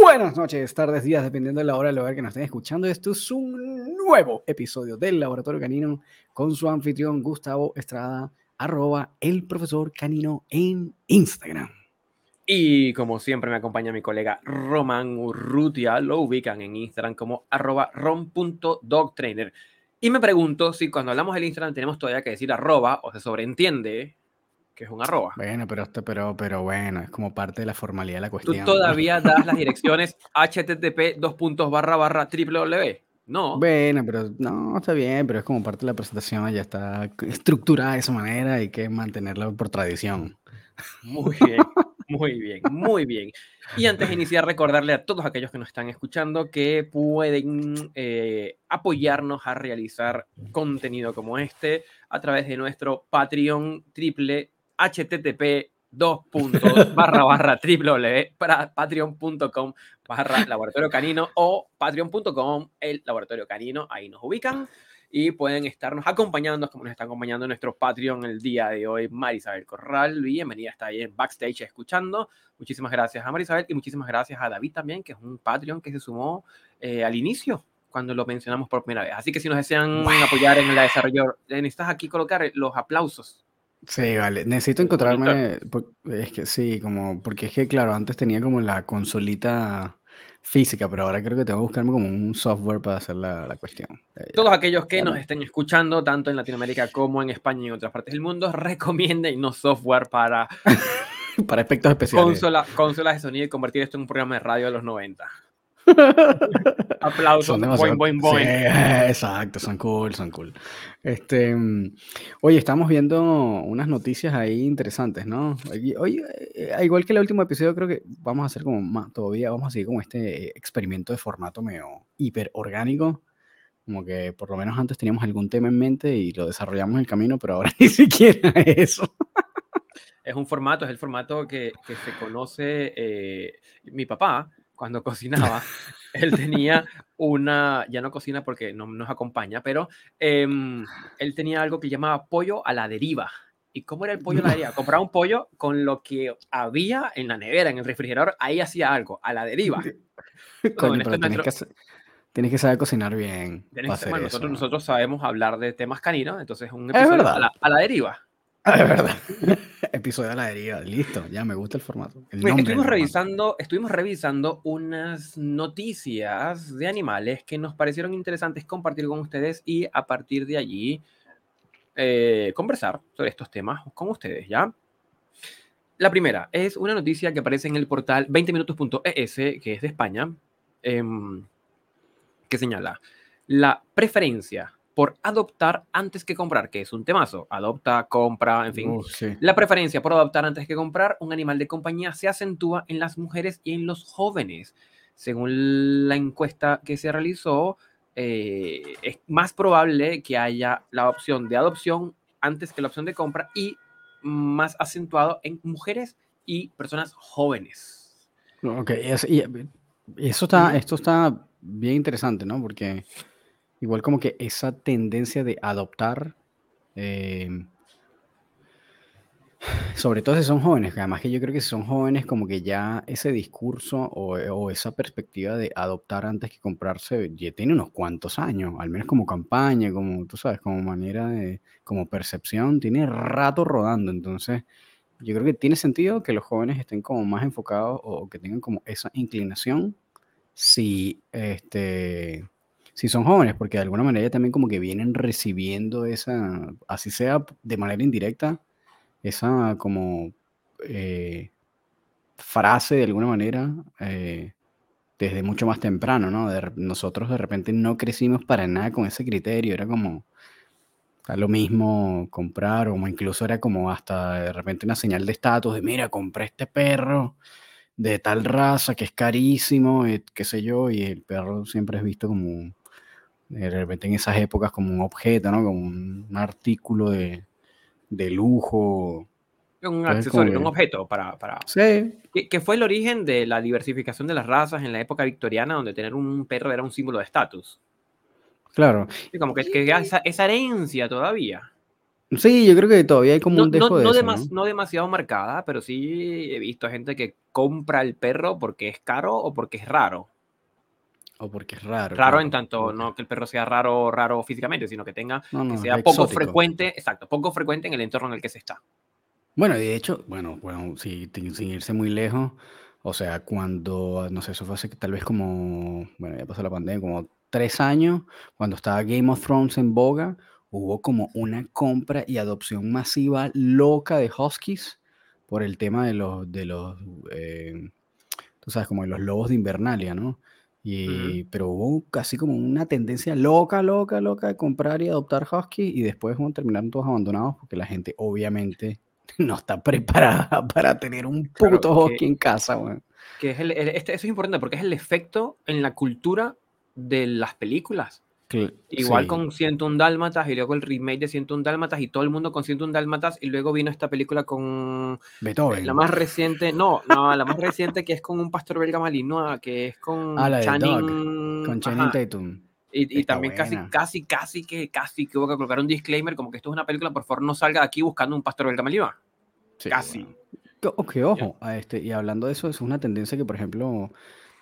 Buenas noches, tardes, días, dependiendo de la hora del lugar que nos estén escuchando. Esto es un nuevo episodio del Laboratorio Canino con su anfitrión Gustavo Estrada, arroba el profesor Canino en Instagram. Y como siempre me acompaña mi colega Román Urrutia, lo ubican en Instagram como arroba rom.dogtrainer. Y me pregunto si cuando hablamos del Instagram tenemos todavía que decir arroba o se sobreentiende que es un arroba. Bueno, pero, esto, pero, pero bueno, es como parte de la formalidad de la cuestión. ¿Tú todavía das las direcciones http dos puntos barra barra www? No. Bueno, pero no, está bien, pero es como parte de la presentación, ya está estructurada de esa manera, hay que mantenerla por tradición. Muy bien, muy bien, muy bien. Y antes de iniciar, recordarle a todos aquellos que nos están escuchando que pueden eh, apoyarnos a realizar contenido como este a través de nuestro Patreon triple http dos puntos barra barra triple para patreon.com barra laboratorio canino o patreon.com el laboratorio canino ahí nos ubican y pueden estarnos acompañando como nos está acompañando nuestro Patreon el día de hoy Marisabel Corral. Bienvenida está ahí en backstage escuchando. Muchísimas gracias a Marisabel y muchísimas gracias a David también que es un Patreon que se sumó eh, al inicio cuando lo mencionamos por primera vez. Así que si nos desean apoyar en el desarrollo necesitas aquí colocar los aplausos Sí, vale. Necesito encontrarme. Es que sí, como. Porque es que, claro, antes tenía como la consolita física, pero ahora creo que tengo que buscarme como un software para hacer la, la cuestión. Eh, Todos aquellos que nos estén escuchando, tanto en Latinoamérica como en España y en otras partes del mundo, recomienden no software para. para efectos especiales. consolas de sonido y convertir esto en un programa de radio de los 90. Aplausos. Boing, boing, exacto, son cool, son cool. Este, oye, estamos viendo unas noticias ahí interesantes, ¿no? Oye, eh, igual que el último episodio, creo que vamos a hacer como más, todavía vamos a seguir con este experimento de formato medio hiper orgánico. Como que por lo menos antes teníamos algún tema en mente y lo desarrollamos en el camino, pero ahora ni siquiera eso. Es un formato, es el formato que, que se conoce. Eh, mi papá cuando cocinaba, él tenía una, ya no cocina porque no nos acompaña, pero em, él tenía algo que llamaba pollo a la deriva. ¿Y cómo era el pollo a la deriva? Compraba un pollo con lo que había en la nevera, en el refrigerador, ahí hacía algo, a la deriva. tienes, que, saber cocinar bien. nosotros, nosotros sabemos hablar de temas caninos, entonces un episodio a la deriva. Ah, de verdad. Episodio de la deriva. Listo, ya me gusta el formato. estuvimos, revisando, estuvimos revisando unas noticias de animales que nos parecieron interesantes compartir con ustedes y a partir de allí eh, conversar sobre estos temas con ustedes, ¿ya? La primera es una noticia que aparece en el portal 20minutos.es, que es de España, em, que señala la preferencia por adoptar antes que comprar, que es un temazo. Adopta, compra, en fin. La preferencia por adoptar antes que comprar un animal de compañía se acentúa en las mujeres y en los jóvenes. Según la encuesta que se realizó, eh, es más probable que haya la opción de adopción antes que la opción de compra y más acentuado en mujeres y personas jóvenes. Ok, y eso está, esto está bien interesante, ¿no? Porque Igual como que esa tendencia de adoptar, em, sobre todo si son jóvenes, además que yo creo que si son jóvenes como que ya ese discurso o, esa perspectiva de adoptar antes que comprarse ya tiene unos cuantos años, al menos como campaña, como tú sabes, como manera de, como percepción, tiene rato rodando, entonces yo creo que tiene sentido que los jóvenes estén como más enfocados o que tengan como esa inclinación. Si este si son jóvenes, porque de alguna manera también como que vienen recibiendo esa, así sea de manera indirecta, esa como eh, frase de alguna manera eh, desde mucho más temprano, ¿no? nosotros de repente no crecimos para nada con ese criterio, era como lo mismo comprar, o incluso era como hasta de repente una señal de estatus de, mira, compré este perro de tal raza que es carísimo, eh, qué sé yo, y el perro siempre es visto como de repente en esas épocas como un objeto, ¿no? Como un, artículo de, de, lujo. Un accesorio, un objeto para... para... Sí. Que, fue el origen de la diversificación de las razas en la época victoriana, donde tener un perro era un símbolo de estatus. Claro. Y como que, que esa, esa herencia todavía. Sí, yo creo que todavía hay como No, un dejo no, de no, eso, no demasiado marcada, pero sí he visto gente que compra el perro porque es caro o porque es raro. O porque es raro. Raro claro, en tanto, que- no que el perro sea raro, raro físicamente, sino que tenga, No, que no, sea es poco exótico. frecuente, exacto, poco frecuente en el entorno en el que se está. Bueno, de hecho, bueno, bueno, sí, ti- sin irse muy lejos, o sea, cuando, no sé, eso fue hace tal vez como, bueno, ya pasó la pandemia, como tres años, cuando estaba Game of Thrones en boga, hubo como una compra y adopción masiva loca de huskies por el tema de los, de los, eh, tú sabes, como de los lobos de Invernalia, ¿no? Y, pero hubo casi como una tendencia loca, loca, loca de comprar y adoptar huskies y después bueno, terminaron todos abandonados porque la gente obviamente no está preparada para tener un Claro, puto que- husky en casa, weón. Que es el- el- este, eso es importante porque es el efecto en la cultura de las películas. Cl- Igual sí, con 101 Dálmatas y luego el remake de 101 Dálmatas y todo el mundo con 101 Dálmatas y luego vino esta película con Beethoven. la más reciente, no, no, la más reciente que es con un pastor belga malinois, que es con Ah, la Channing, Con Channing Tatum. y, también casi, buena. casi, casi que, casi que hubo que colocar un disclaimer como que esto es una película, por favor no salga de aquí buscando un pastor belga malinois. Sí, Casi. bueno. Que- o que ojo, a este, y hablando de eso, es una tendencia que, por ejemplo,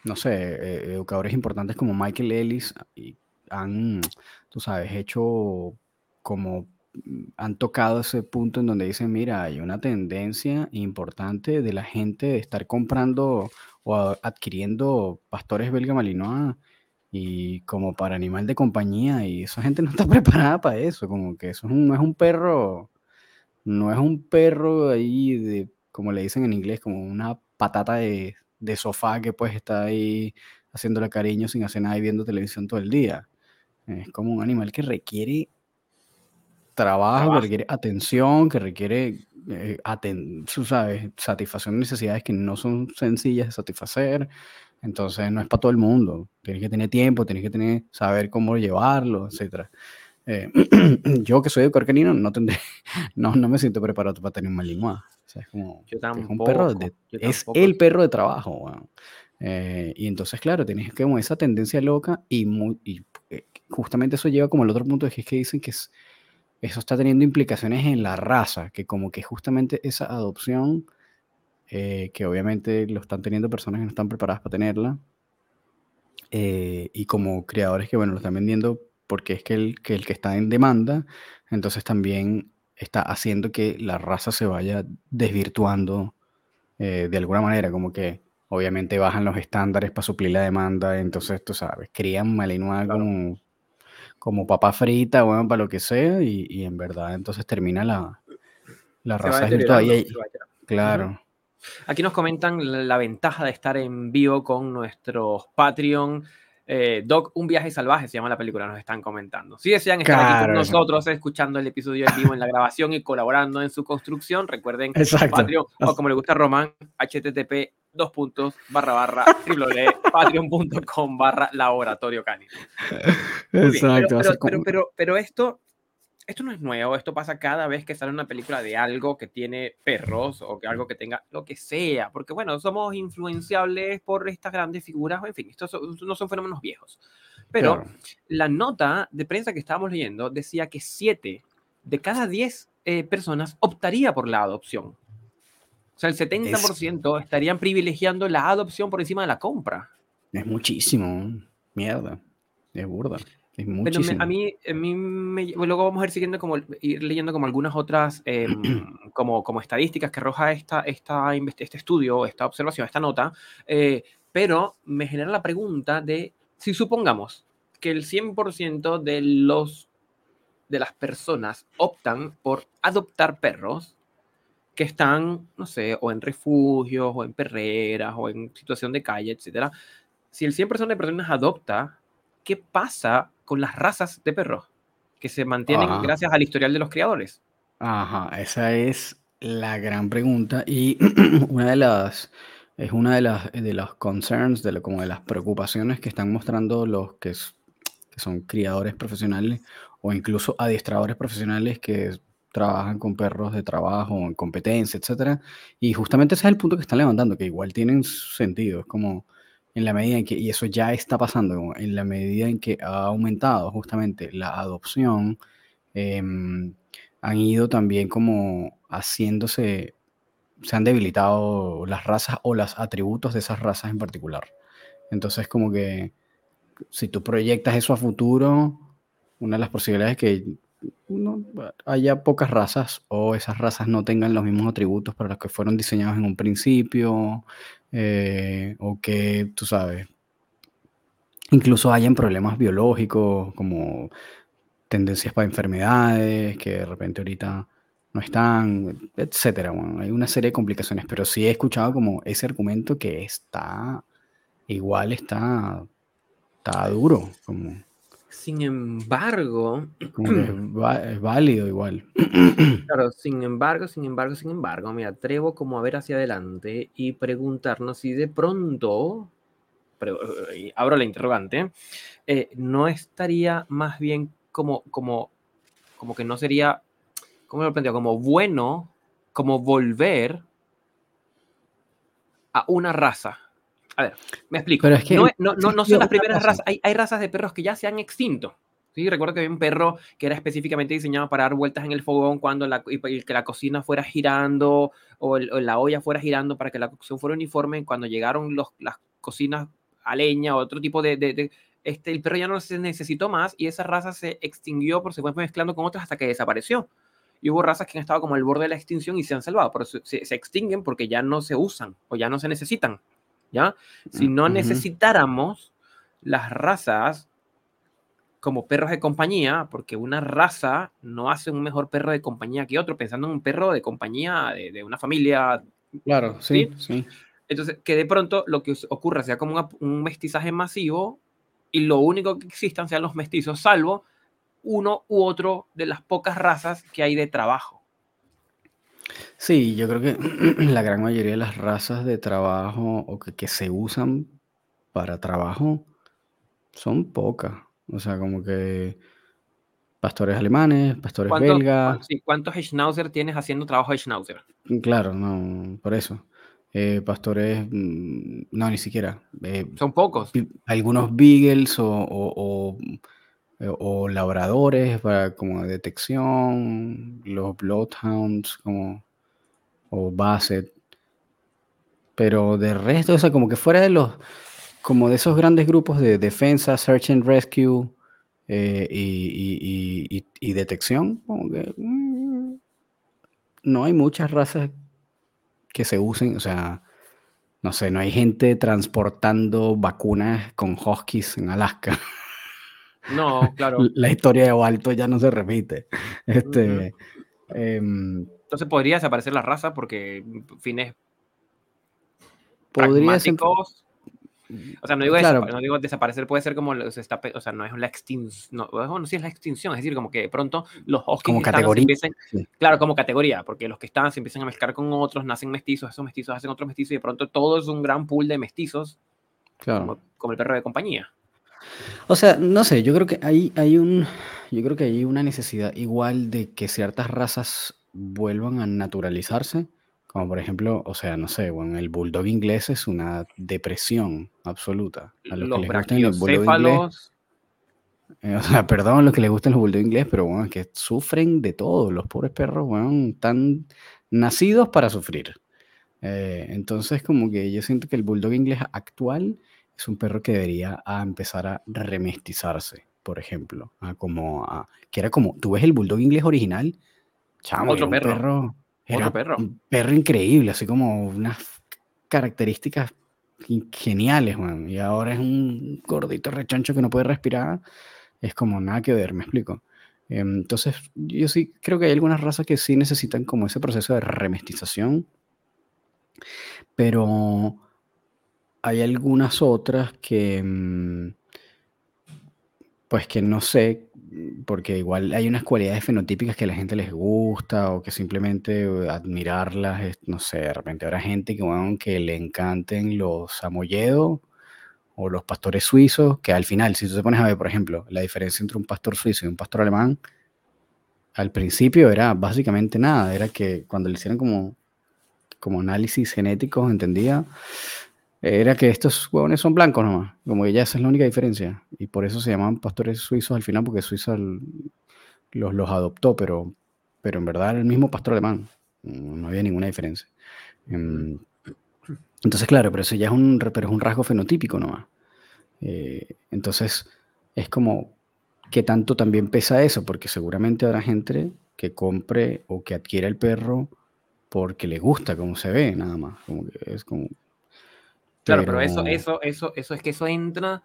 no sé, eh, educadores importantes como Michael Ellis y han, tú sabes, hecho como mm, han tocado ese punto en donde dicen, mira, hay una tendencia importante de la gente de estar comprando o adquiriendo pastores belga malinois y como para animal de compañía y esa gente no está preparada para eso, como que eso no es un perro no es un perro ahí de, como le dicen en inglés, como una patata de, de sofá que pues está ahí haciéndole cariño sin hacer nada y viendo televisión todo el día. Es como un animal que requiere trabajo, que Trabajo. requiere atención, que requiere, eh, aten- sabes, satisfacción de necesidades que no son sencillas de satisfacer. Entonces no es para todo el mundo. Tienes que tener tiempo, tienes que tener, saber cómo llevarlo, etcétera. Eh, yo que soy educador canino no tendré, no, no me siento preparado para tener un malinois. O sea, es como Yo que es un perro tampoco, de- es tampoco. el perro de trabajo, weón. Eh, y entonces, claro, tienes como esa tendencia loca y, muy, y eh, justamente eso lleva como al otro punto, que es que dicen que es- eso está teniendo implicaciones en la raza, que como que justamente esa adopción, eh, que obviamente lo están teniendo personas que no están preparadas para tenerla, eh, y como creadores que, bueno, lo están vendiendo porque es que el, que el que está en demanda, entonces también está haciendo que la raza se vaya desvirtuando eh, de alguna manera, como que obviamente bajan los estándares para suplir la demanda, entonces tú sabes, crían Malinois como, como papa frita, bueno, para lo que sea, y, y en verdad entonces termina la, la raza ahí- claro, Aquí nos comentan la, la ventaja de estar en vivo con nuestros Patreon. Eh, Doc, un viaje salvaje se llama la película, nos están comentando. Si desean estar aquí con nosotros, escuchando el episodio en vivo en la grabación y colaborando en su construcción, recuerden. Patreon, o como le gusta a Román, http dos puntos barra barra patreon.com barra laboratorio canino. Exacto, pero, pero, esto, esto no es nuevo, esto pasa cada vez que sale una película de algo que tiene perros o que algo que tenga lo que sea, porque bueno, somos influenciables por estas grandes figuras, en fin, estos son- no son fenómenos viejos. Pero claro. la nota de prensa que estábamos leyendo decía que 7 de cada 10 eh, personas optaría por la adopción. O sea, el 70% estarían privilegiando la adopción por encima de la compra. Es muchísimo, mierda, es burda, es Pero me- muchísimo. a mí, a mí me- luego vamos a ir siguiendo como ir leyendo como algunas otras em, como, como estadísticas que arroja esta, esta, este estudio, esta observación, esta nota, eh, pero me genera la pregunta de si supongamos que el 100% de los de las personas optan por adoptar perros que están, no sé, o en refugios, o en perreras, o en situación de calle, etcétera. Si el 100% de personas adopta, ¿qué pasa con las razas de perros que se mantienen Ajá. gracias al historial de los criadores? Ajá, esa es la gran pregunta y una de las es una de las de los concerns de lo- como de las preocupaciones que están mostrando los que, es- que son criadores profesionales o incluso adiestradores profesionales que trabajan con perros de trabajo en competencia, etcétera. Y justamente ese es el punto que están levantando, que igual tienen sentido, es como en la medida en que y eso ya está pasando, en la medida en que ha aumentado justamente la adopción em, han ido también como haciéndose, se han debilitado las razas o los atributos de esas razas en particular. Entonces como que si tú proyectas eso a futuro, una de las posibilidades es que no, haya pocas razas o esas razas no tengan los mismos atributos para los que fueron diseñados en un principio, eh, o que, tú sabes, incluso hayan problemas biológicos como tendencias para enfermedades que de repente ahorita no están, etcétera. Bueno, hay una serie de complicaciones, pero sí he escuchado como ese argumento que está, igual está, está duro, como... Sin embargo, es, válido igual. Claro, sin embargo, sin embargo, sin embargo, me atrevo como a ver hacia adelante y preguntarnos si de pronto, eh, abro la interrogante, eh, no estaría más bien como, como, como que no sería, ¿cómo lo planteo? Como bueno, como volver a una raza a ver, me explico. Pero es que no, no, no, son las primeras razas. Hay, hay, razas de perros que ya se han extinto. ¿sí? Recuerdo que había un perro que era específicamente diseñado para dar vueltas en el fogón cuando la, y que la cocina fuera girando o, la olla fuera girando para que la cocción fuera uniforme. Cuando llegaron los, las cocinas a leña o otro tipo de, de, este, el perro ya no se necesitó más y esa raza se extinguió por se fue mezclando con otras hasta que desapareció. Y hubo razas que han estado como al borde de la extinción y se han salvado, pero se, se extinguen porque ya no se usan o ya no se necesitan. ¿Ya? Si no necesitáramos las razas como perros de compañía, porque una raza no hace un mejor perro de compañía que otro, pensando en un perro de compañía de, una familia. Claro, sí, sí, Entonces, que de pronto lo que ocurra sea como un mestizaje masivo y lo único que existan sean los mestizos, salvo uno u otro de las pocas razas que hay de trabajo. Sí, yo creo que la gran mayoría de las razas de trabajo o que, se usan para trabajo son pocas. O sea, como que pastores alemanes, pastores belgas. ¿Cuántos Schnauzer tienes haciendo trabajo de Schnauzer? Mm, claro, no, por eso. Eh, pastores, mm, no, ni siquiera. Eh, son pocos. Algunos Beagles o, o, labradores para como detección, los Bloodhounds como o Basset. Pero de resto, o sea, como que fuera de los, como de esos grandes grupos de defensa, search and rescue eh, y, detección, como que mm, no hay muchas razas que se usen, o sea, no sé, no hay gente transportando vacunas con huskies en Alaska. No, claro. La historia de Alto ya no se repite. Este, entonces podría desaparecer la raza porque fines podría O sea, no digo, no digo, desaparecer, puede ser como, o sea, no es la extinción, no, bueno, sí es la extinción, es decir, como que de pronto los como categoría. claro, como categoría, porque los que están se empiezan a mezclar con otros, nacen mestizos, esos mestizos hacen otros mestizos y de pronto todo es un gran pool de mestizos, claro. como, el perro de compañía. O sea, no sé, yo creo que hay, hay un, yo creo que hay una necesidad igual de que ciertas razas vuelvan a naturalizarse, como por ejemplo, o sea, no sé, bueno, el bulldog inglés es una depresión absoluta. A los, que les gustan los bulldog inglés, eh, o sea, perdón a los que les gustan los bulldog inglés, pero bueno, es que sufren de todo. Los pobres perros, bueno, están nacidos para sufrir. Eh, entonces, como que yo siento que el bulldog inglés actual es un perro que debería empezar a remestizarse, por ejemplo. como que era como, tú ves el bulldog inglés original otro perro. Era perro. Un perro increíble, así como unas características geniales, man. Y ahora es un gordito rechoncho que no puede respirar. Es como nada que ver, me explico. Em, entonces, yo sí creo que hay algunas razas que sí necesitan como ese proceso de remestización. Pero hay algunas otras que, mm, pues que no sé, porque igual hay unas cualidades fenotípicas que a la gente les gusta o que simplemente admirarlas, no sé, de repente habrá gente que, bueno, que le encanten los samoyedos o los pastores suizos, que al final, si tú te pones a ver, por ejemplo, la diferencia entre un pastor suizo y un pastor alemán, al principio era básicamente nada, era que cuando le hicieron como, como análisis genéticos, entendía, era que estos huevones son blancos nomás, como que ya esa es la única diferencia. Y por eso se llaman pastores suizos al final, porque Suiza los, los adoptó, pero, pero en verdad el mismo pastor alemán, no había ninguna diferencia. Em, entonces, claro, pero eso ya es un, pero es un rasgo fenotípico nomás. Eh, entonces, es como, ¿qué tanto también pesa eso? Porque seguramente habrá gente que compre o que adquiera el perro porque le gusta cómo se ve, nada más. Como que es como. Claro, pero, eso, eso, eso, eso es que eso entra.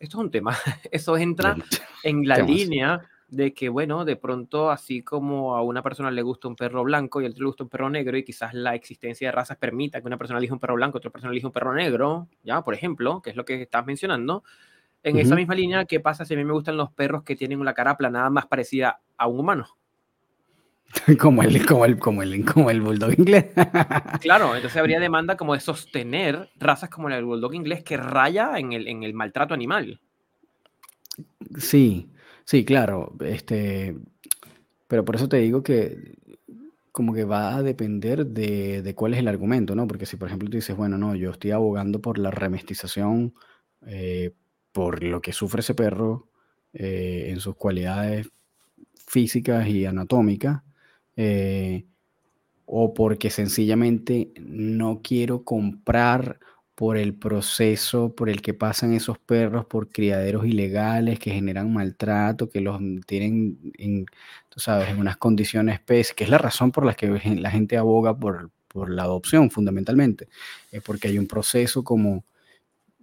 Esto es un tema. Eso entra en la línea de que, bueno, de pronto, así como a una persona le gusta un perro blanco y a otro le gusta un perro negro, y quizás la existencia de razas permita que una persona elija un perro blanco y otra persona elija un perro negro, ya, por ejemplo, que es lo que estás mencionando. En esa misma línea, ¿qué pasa si a mí me gustan los perros que tienen una cara aplanada más parecida a un humano? como el, como el, como el, como el bulldog inglés. claro, entonces habría demanda como de sostener razas como el bulldog inglés que raya en el, en el maltrato animal. Sí, sí, claro. Este, pero por eso te digo que como que va a depender de, de, cuál es el argumento, ¿no? Porque si por ejemplo tú dices, bueno, no, yo estoy abogando por la remestización, eh, por lo que sufre ese perro eh, en sus cualidades físicas y anatómicas, eh, o porque sencillamente no quiero comprar por el proceso por el que pasan esos perros por criaderos ilegales que generan maltrato, que los tienen en, tú sabes, en unas condiciones pésimas, que es la razón por la que la gente aboga por, por la adopción fundamentalmente, es porque hay un proceso como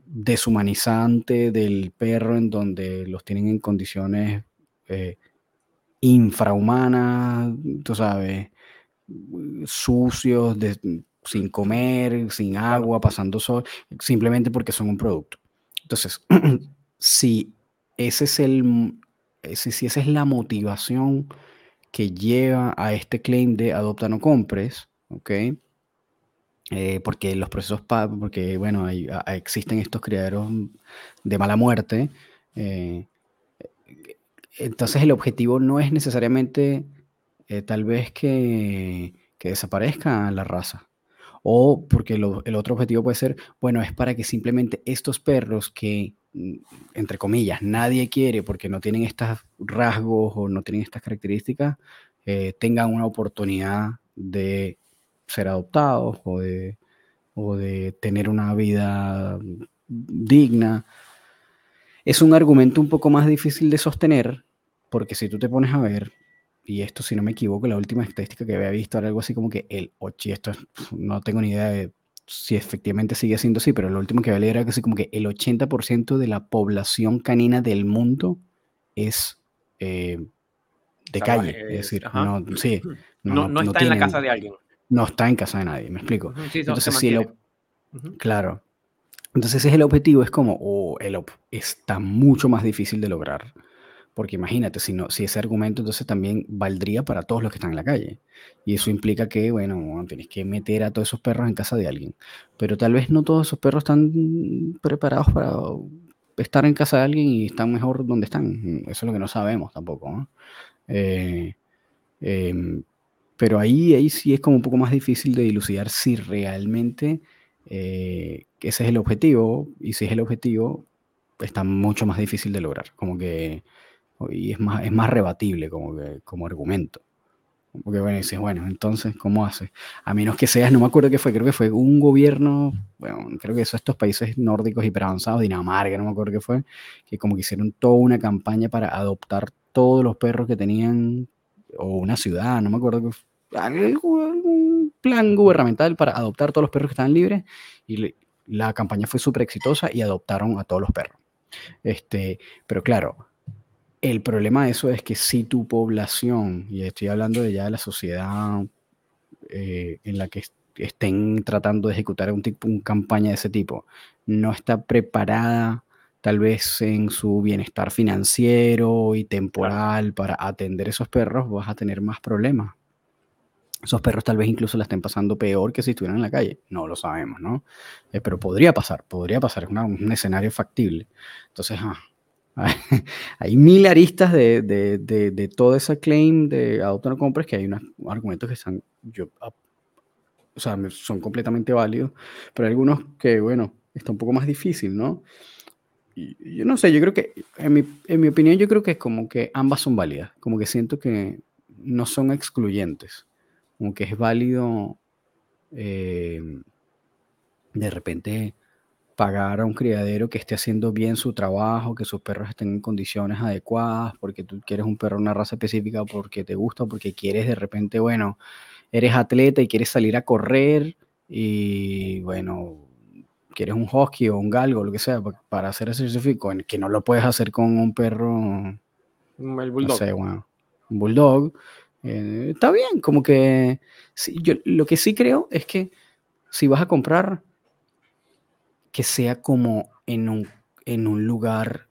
deshumanizante del perro en donde los tienen en condiciones eh, infrahumanas, tú sabes, sucios, sin comer, sin agua, pasando sol, simplemente porque son un producto. Entonces, si ese es el, si esa es la motivación que lleva a este claim de adopta no compres, ¿ok? Eh, porque los procesos, porque bueno, existen estos criaderos de mala muerte, eh, entonces el objetivo no es necesariamente eh, tal vez que, desaparezca la raza. O porque el otro objetivo puede ser, bueno, es para que simplemente estos perros que, mm, entre comillas, nadie quiere porque no tienen estos rasgos o no tienen estas características, eh, tengan una oportunidad de ser adoptados o o de tener una vida digna es un argumento un poco más difícil de sostener, porque si tú te pones a ver, y esto si no me equivoco, la última estadística que había visto era algo así como que el 8, y esto no tengo ni idea de si efectivamente sigue siendo así, pero lo último que había leído era que así como que el 80% de la población canina del mundo es eh, de calle, es, decir, no, sí, no, está en la casa de alguien. No está en casa de nadie, me explico. Entonces, si claro, entonces ese es el objetivo, es como, oh, el está mucho más difícil de lograr. Porque imagínate, si, no, si ese argumento entonces también valdría para todos los que están en la calle. Y eso implica que, bueno, tienes que meter a todos esos perros en casa de alguien. Pero tal vez no todos esos perros están preparados para estar en casa de alguien y están mejor donde están. Eso es lo que no sabemos tampoco. Eh, em, pero ahí, ahí sí es como un poco más difícil de dilucidar si realmente eh, ese es el objetivo, y si es el objetivo, está mucho más difícil de lograr, como que, y es más, es más rebatible como, que, como argumento. Porque bueno, dices, bueno, entonces, ¿cómo haces? A menos que seas, no me acuerdo qué fue, creo que fue un gobierno, bueno, creo que son estos países nórdicos hiperavanzados, Dinamarca, no me acuerdo qué fue, que como que hicieron toda una campaña para adoptar todos los perros que tenían, o una ciudad, no me acuerdo qué fue, un plan gubernamental para adoptar todos los perros que estaban libres. Y la campaña fue súper exitosa y adoptaron a todos los perros. Este, pero claro, el problema de eso es que si tu población, y estoy hablando de ya de la sociedad eh, en la que estén tratando de ejecutar un tipo, una campaña de ese tipo, no está preparada tal vez en su bienestar financiero y temporal para atender esos perros, vas a tener más problemas esos perros tal vez incluso la estén pasando peor que si estuvieran en la calle. No lo sabemos, ¿no? Eh, pero podría pasar, podría pasar, es un escenario factible. Entonces, ah, hay mil aristas de, de, de, todo ese claim de adopta no compres que hay unos argumentos que están, yo, ah, o sea, son completamente válidos, pero hay algunos que, bueno, está un poco más difícil, ¿no? Yo no sé, yo creo que, en mi, en mi opinión, yo creo que es como que ambas son válidas, como que siento que no son excluyentes. Como que es válido eh, de repente pagar a un criadero que esté haciendo bien su trabajo, que sus perros estén en condiciones adecuadas, porque tú quieres un perro de una raza específica, porque te gusta, porque quieres de repente, bueno, eres atleta y quieres salir a correr y bueno, quieres un husky o un galgo, lo que sea, para hacer ese ejercicio que no lo puedes hacer con un perro, El bulldog. no sé, bueno, un bulldog. Eh, está bien, como que yo lo que sí creo es que si vas a comprar, que sea como en un, en un lugar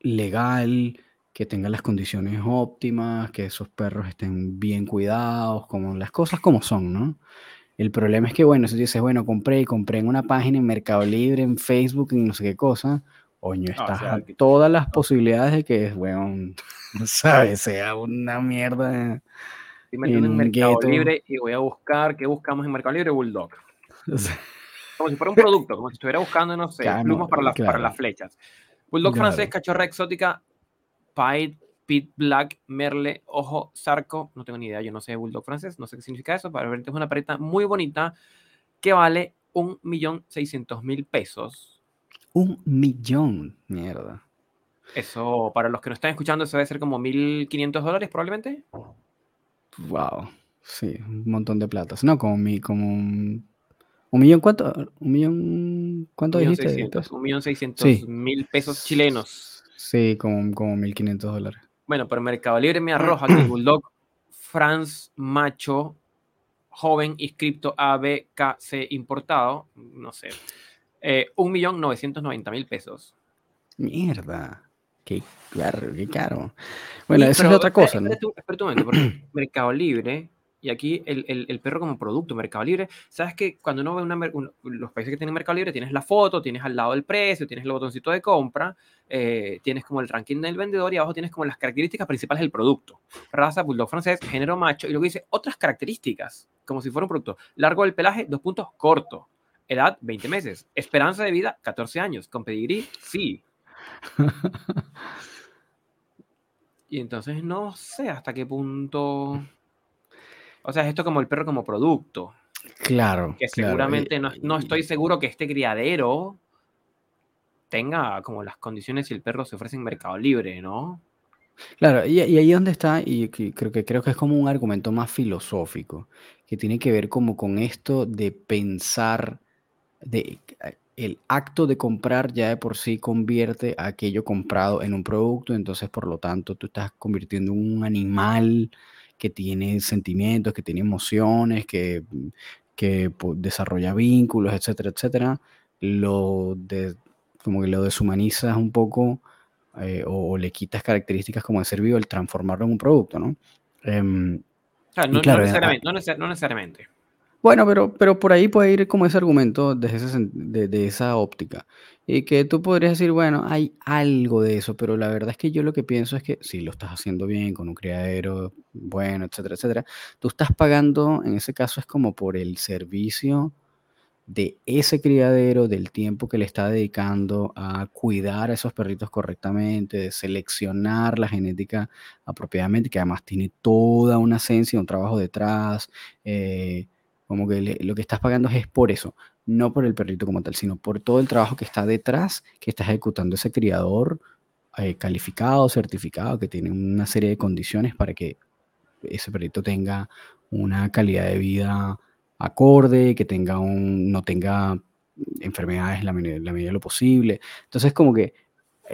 legal, que tenga las condiciones óptimas, que esos perros estén bien cuidados, como las cosas como son, ¿no? El problema es que, bueno, si dices, bueno, compré y compré en una página en Mercado Libre, en Facebook, en no sé qué cosa, oño, o estás sea, a todas las posibilidades de que, bueno, ¿sabes? Sea una mierda. Estoy metiendo en en Mercado gueto. Libre y voy a buscar, ¿qué buscamos en Mercado Libre? Bulldog. O sea, Como si fuera un producto, como si estuviera buscando, no sé, Claro, plumas para las, para las flechas. Bulldog Claro. francés, cachorra exótica, Pied, Pit Black, Merle, Ojo, Zarco. No tengo ni idea, yo no sé Bulldog francés, no sé qué significa eso. Para ver, es una perrita muy bonita que vale un millón seiscientos mil pesos. Un millón, mierda. Eso, para los que no están escuchando, eso debe ser como 1.500 dólares probablemente. Wow, sí, un montón de platas. No, como mi, como un, un millón, ¿cuánto? Un millón, ¿cuánto Un millón dijiste? un millón seiscientos Sí. mil pesos chilenos. Sí, como, como 1500 dólares. Bueno, pero Mercado Libre me arroja que el Bulldog France macho joven inscripto ABKC importado, no sé, eh, 1.990.000 pesos. Mierda, qué caro, qué caro. Bueno, Y- esa es pero otra espera- cosa, ¿no? un- espérate un momento, porque Mercado Libre, y aquí el, el- el perro como producto, Mercado Libre, sabes que cuando uno ve una, un- los países que tienen Mercado Libre, tienes la foto, tienes al lado el precio, tienes el botoncito de compra, eh, tienes como el ranking del vendedor y abajo tienes como las características principales del producto. Raza, bulldog francés, género macho, y luego dice otras características, como si fuera un producto. Largo del pelaje, dos puntos, corto. Edad, 20 meses. Esperanza de vida, 14 años. Con pedigrí, sí. Y entonces no sé hasta qué punto. O sea, es esto como el perro como producto. Claro, Que seguramente y- no, no estoy seguro que este criadero tenga como las condiciones si el perro se ofrece en Mercado Libre, ¿no? Claro, y, y ahí donde está, y que creo que creo que es como un argumento más filosófico, que tiene que ver como con esto de pensar, de eh, el acto de comprar ya de por sí convierte a aquello comprado en un producto, entonces por lo tanto tú estás convirtiendo en un animal que tiene sentimientos, que tiene emociones, que, que po- desarrolla vínculos, etcétera, etcétera. Lo de, como que lo deshumanizas un poco eh, o, o le quitas características como de ser vivo, el transformarlo en un producto, ¿no? No, claro, necesariamente, no neces- no necesariamente. Bueno, pero, pero por ahí puede ir como ese argumento desde ese de, de esa óptica. Y que tú podrías decir, bueno, hay algo de eso, pero la verdad es que yo lo que pienso es que si lo estás haciendo bien, con un criadero bueno, etcétera, etcétera, tú estás pagando, en ese caso es como por el servicio de ese criadero, del tiempo que le está dedicando a cuidar a esos perritos correctamente, de seleccionar la genética apropiadamente, que además tiene toda una esencia, un trabajo detrás. eh, como que lo que estás pagando es por eso, no por el perrito como tal, sino por todo el trabajo que está detrás, que está ejecutando ese criador eh, calificado, certificado, que tiene una serie de condiciones para que ese perrito tenga una calidad de vida acorde, que tenga un, no tenga enfermedades en la, la medida de lo posible. Entonces, como que,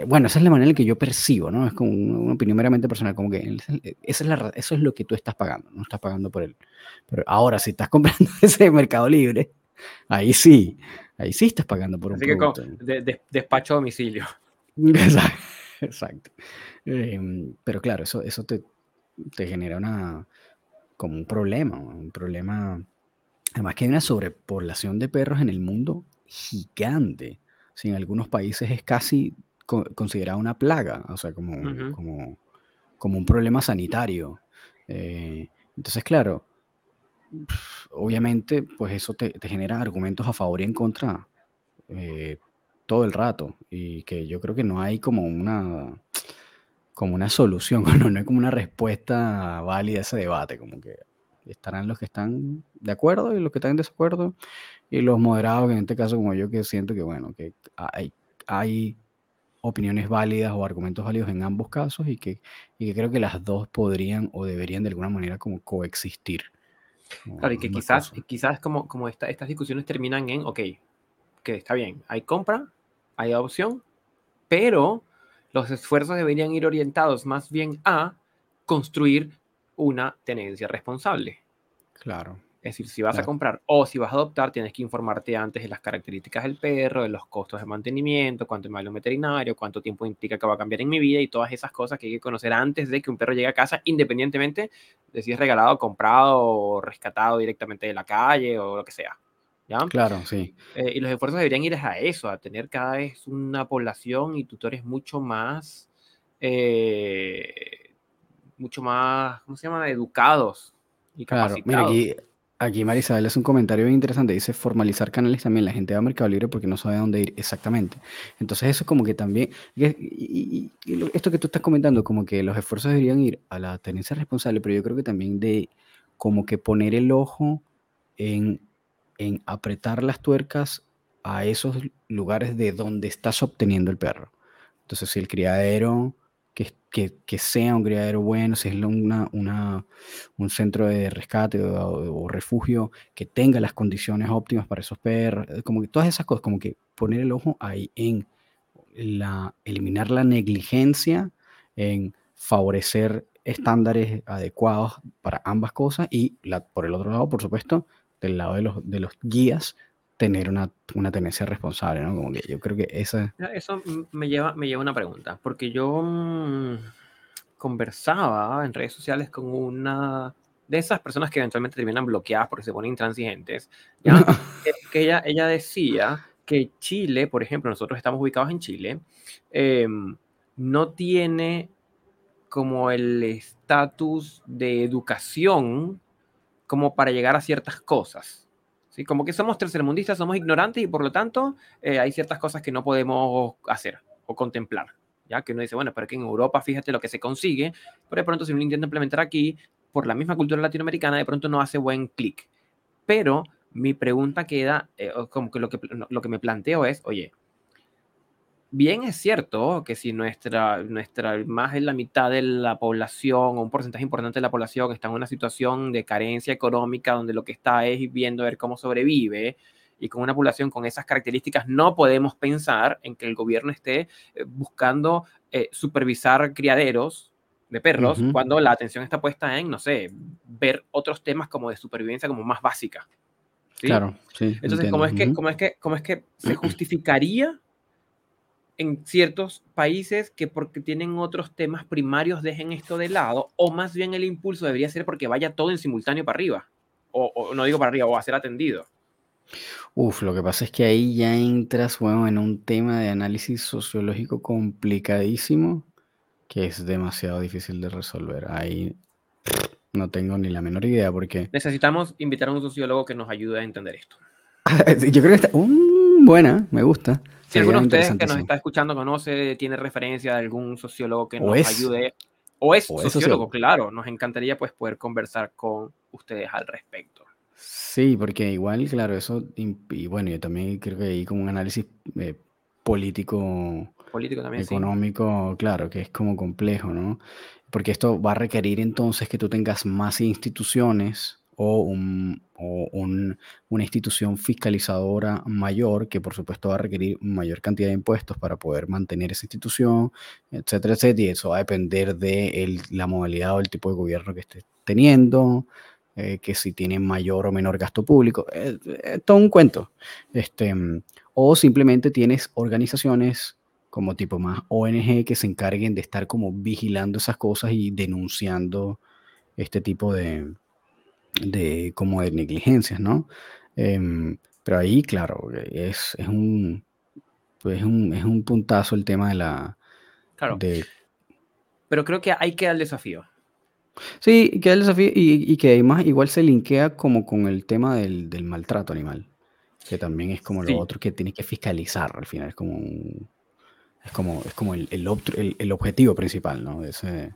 bueno, esa es la manera en la que yo percibo, ¿no? Es como una, opinión meramente personal, como que esa es- la eso es lo que tú estás pagando, no estás pagando por él. Pero ahora, si estás comprando ese Mercado Libre, ahí sí, ahí sí estás pagando por un Así que con- producto. de- de- despacho a domicilio. Exacto. exacto. Em, pero claro, eso, eso te, te genera una, como un problema, un problema. Además que hay una sobrepoblación de perros en el mundo gigante. Si en algunos países es casi considerada una plaga, o sea, como, Ujú. como, como un problema sanitario. Eh, entonces, claro, obviamente, pues eso te, te genera argumentos a favor y en contra eh, todo el rato. Y que yo creo que no hay como una como una solución, no es como una respuesta válida a ese debate, como que estarán los que están de acuerdo y los que están en desacuerdo, y los moderados, en este caso como yo, que siento que, bueno, que hay, hay opiniones válidas o argumentos válidos en ambos casos y que, y que creo que las dos podrían o deberían de alguna manera como coexistir. Claro, y que quizás, quizás como, como estas discusiones terminan en, ok, que está bien, hay compra, hay adopción, pero los esfuerzos deberían ir orientados más bien a construir una tenencia responsable. Claro. Es decir, si vas a comprar o si vas a adoptar, tienes que informarte antes de las características del perro, de los costos de mantenimiento, cuánto me vale un veterinario, cuánto tiempo implica que va a cambiar en mi vida y todas esas cosas que hay que conocer antes de que un perro llegue a casa, independientemente de si es regalado, comprado o rescatado directamente de la calle o lo que sea. ¿Ya? Claro, sí. Eh, y los esfuerzos deberían ir a eso, a tener cada vez una población y tutores mucho más, eh, mucho más, ¿cómo se llama? Educados y capacitados. Claro, mira, aquí Aquí Marisabel es un comentario bien interesante. Dice formalizar canales también. La gente va a Mercado Libre porque no sabe a dónde ir exactamente. Entonces eso es como que también... Y, esto que tú estás comentando, como que los esfuerzos deberían ir a la tenencia responsable, pero yo creo que también de como que poner el ojo en, en apretar las tuercas a esos lugares de donde estás obteniendo el perro. Entonces si el criadero que, sea un criadero bueno, si es una, un centro de rescate o, refugio que tenga las condiciones óptimas para esos perros, eh, como que todas esas cosas, como que poner el ojo ahí en la, eliminar la negligencia, en favorecer estándares adecuados para ambas cosas y la, por el otro lado, por supuesto, del lado de los, de los guías, tener una, una, tenencia responsable, ¿no? Como que yo creo que esa... Eso me lleva, me lleva a una pregunta, porque yo mm, conversaba en redes sociales con una de esas personas que eventualmente terminan bloqueadas porque se ponen intransigentes, que, ella, ella decía que Chile, por ejemplo, nosotros estamos ubicados en Chile, em, no tiene como el estatus de educación como para llegar a ciertas cosas. Como que somos tercermundistas, somos ignorantes y por lo tanto eh, hay ciertas cosas que no podemos hacer o contemplar. Ya que uno dice, bueno, pero que en Europa fíjate lo que se consigue, pero de pronto si uno intenta implementar aquí, por la misma cultura latinoamericana, de pronto no hace buen clic. Pero mi pregunta queda, eh, como que lo, que lo que me planteo es, oye, bien es cierto que si nuestra, nuestra, más de la mitad de la población o un porcentaje importante de la población está en una situación de carencia económica donde lo que está es viendo a ver cómo sobrevive y con una población con esas características no podemos pensar en que el gobierno esté eh, buscando eh, supervisar criaderos de perros cuando la atención está puesta en, no sé, ver otros temas como de supervivencia como más básica. Claro, sí. Entonces, ¿cómo es, que, cómo, es que, ¿cómo es que se justificaría en ciertos países que porque tienen otros temas primarios dejen esto de lado, o más bien el impulso debería ser porque vaya todo en simultáneo para arriba, o, no digo para arriba, o a ser atendido. Uf, lo que pasa es que ahí ya entras, bueno, en un tema de análisis sociológico complicadísimo que es demasiado difícil de resolver. Ahí no tengo ni la menor idea porque... Necesitamos invitar a un sociólogo que nos ayude a entender esto. Yo creo que está... buena, me gusta. Si alguno de ustedes que nos está escuchando conoce, tiene referencia de algún sociólogo que nos ayude, o es, sociólogo, claro, nos encantaría pues poder conversar con ustedes al respecto. Sí, porque igual, claro, eso, y bueno, yo también creo que hay como un análisis eh, político, político también, económico, claro, que es como complejo, ¿no? Porque esto va a requerir entonces que tú tengas más instituciones o, un, una institución fiscalizadora mayor que por supuesto va a requerir mayor cantidad de impuestos para poder mantener esa institución, etcétera, etcétera. Y eso va a depender de la modalidad o el tipo de gobierno que esté teniendo, eh, que si tiene mayor o menor gasto público. Es, todo un cuento. Este, o simplemente tienes organizaciones como tipo más ONG que se encarguen de estar como vigilando esas cosas y denunciando este tipo de, de como de negligencias, ¿no? Em, pero ahí, claro, es, es, un, pues es, un, es un puntazo el tema de la... Claro. De... Pero creo que hay que dar el desafío. Sí, que el desafío y, y, que además igual se linkea como con el tema del, del maltrato animal, que también es como lo otro que tiene que fiscalizar al final, es como un, Es como, es como el, el, el, objetivo principal, ¿no? ese...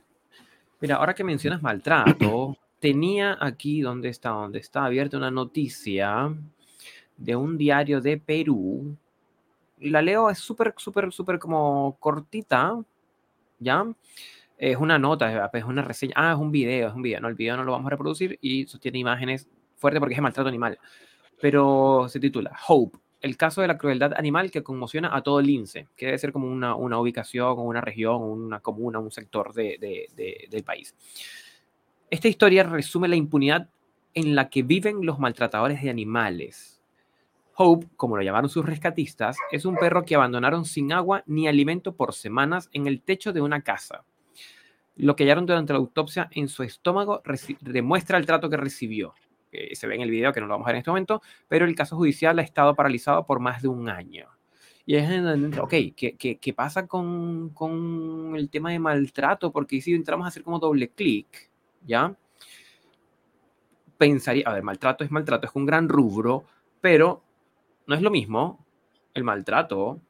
Mira, ahora que mencionas maltrato, tenía aquí, ¿dónde está? ¿Dónde está abierta una noticia de un diario de Perú. La leo, es súper, súper, súper como cortita, ¿ya? Es una nota, es una reseña. Ah, es un video, es un video. No, el video no lo vamos a reproducir y tiene imágenes fuertes porque es maltrato animal. Pero se titula Hope, el caso de la crueldad animal que conmociona a todo lince, que debe ser como una, una ubicación, una región, una comuna, un sector de, de, del país. Esta historia resume la impunidad en la que viven los maltratadores de animales. Hope, como lo llamaron sus rescatistas, es un perro que abandonaron sin agua ni alimento por semanas en el techo de una casa. Lo que hallaron durante la autopsia en su estómago demuestra el trato que recibió. se ve en el video que no lo vamos a ver en este momento, pero el caso judicial ha estado paralizado por más de un año. Y es ok, ¿qué, qué, qué pasa con, el tema de maltrato? Porque si entramos a hacer como doble clic, ¿ya? Pensaría, a ver, maltrato es maltrato, es un gran rubro, pero no es lo mismo el maltrato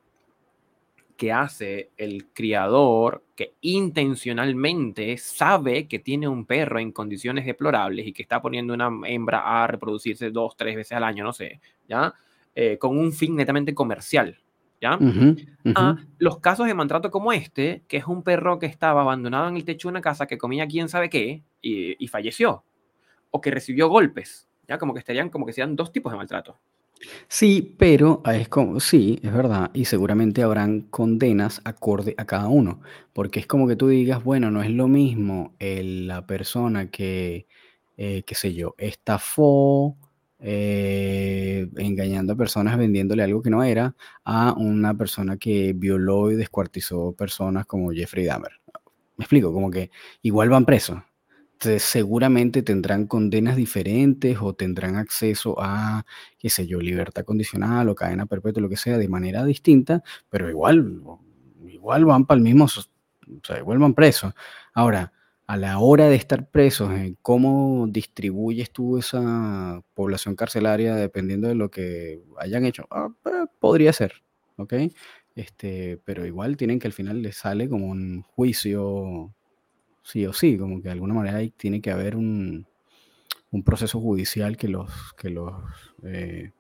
que hace el criador que intencionalmente sabe que tiene un perro en condiciones deplorables y que está poniendo una hembra a reproducirse dos, tres veces al año, no sé, ¿ya? Eh, con un fin netamente comercial, ¿ya? A los casos de maltrato como este, que es un perro que estaba abandonado en el techo de una casa que comía quién sabe qué y, y falleció, o que recibió golpes, ¿ya? Como que estarían, como que sean dos tipos de maltrato. Sí, pero ah, es como, sí, es verdad, y seguramente habrán condenas acorde a cada uno, porque es como que tú digas, bueno, no es lo mismo la persona que, eh, qué sé yo, estafó eh, engañando a personas vendiéndole algo que no era, a una persona que violó y descuartizó personas como Jeffrey Dahmer. Me explico, como que igual van presos seguramente tendrán condenas diferentes o tendrán acceso a, qué sé yo, libertad condicional o cadena perpetua, lo que sea, de manera distinta, pero igual, igual van para el mismo, o sea, igual van presos. Ahora, a la hora de estar presos, ¿cómo distribuyes tú esa población carcelaria dependiendo de lo que hayan hecho? Ah, pues, podría ser, ¿ok? Este, pero igual tienen que al final les sale como un juicio sí o sí, como que de alguna manera ahí tiene que haber un, proceso judicial que los, que los, eh,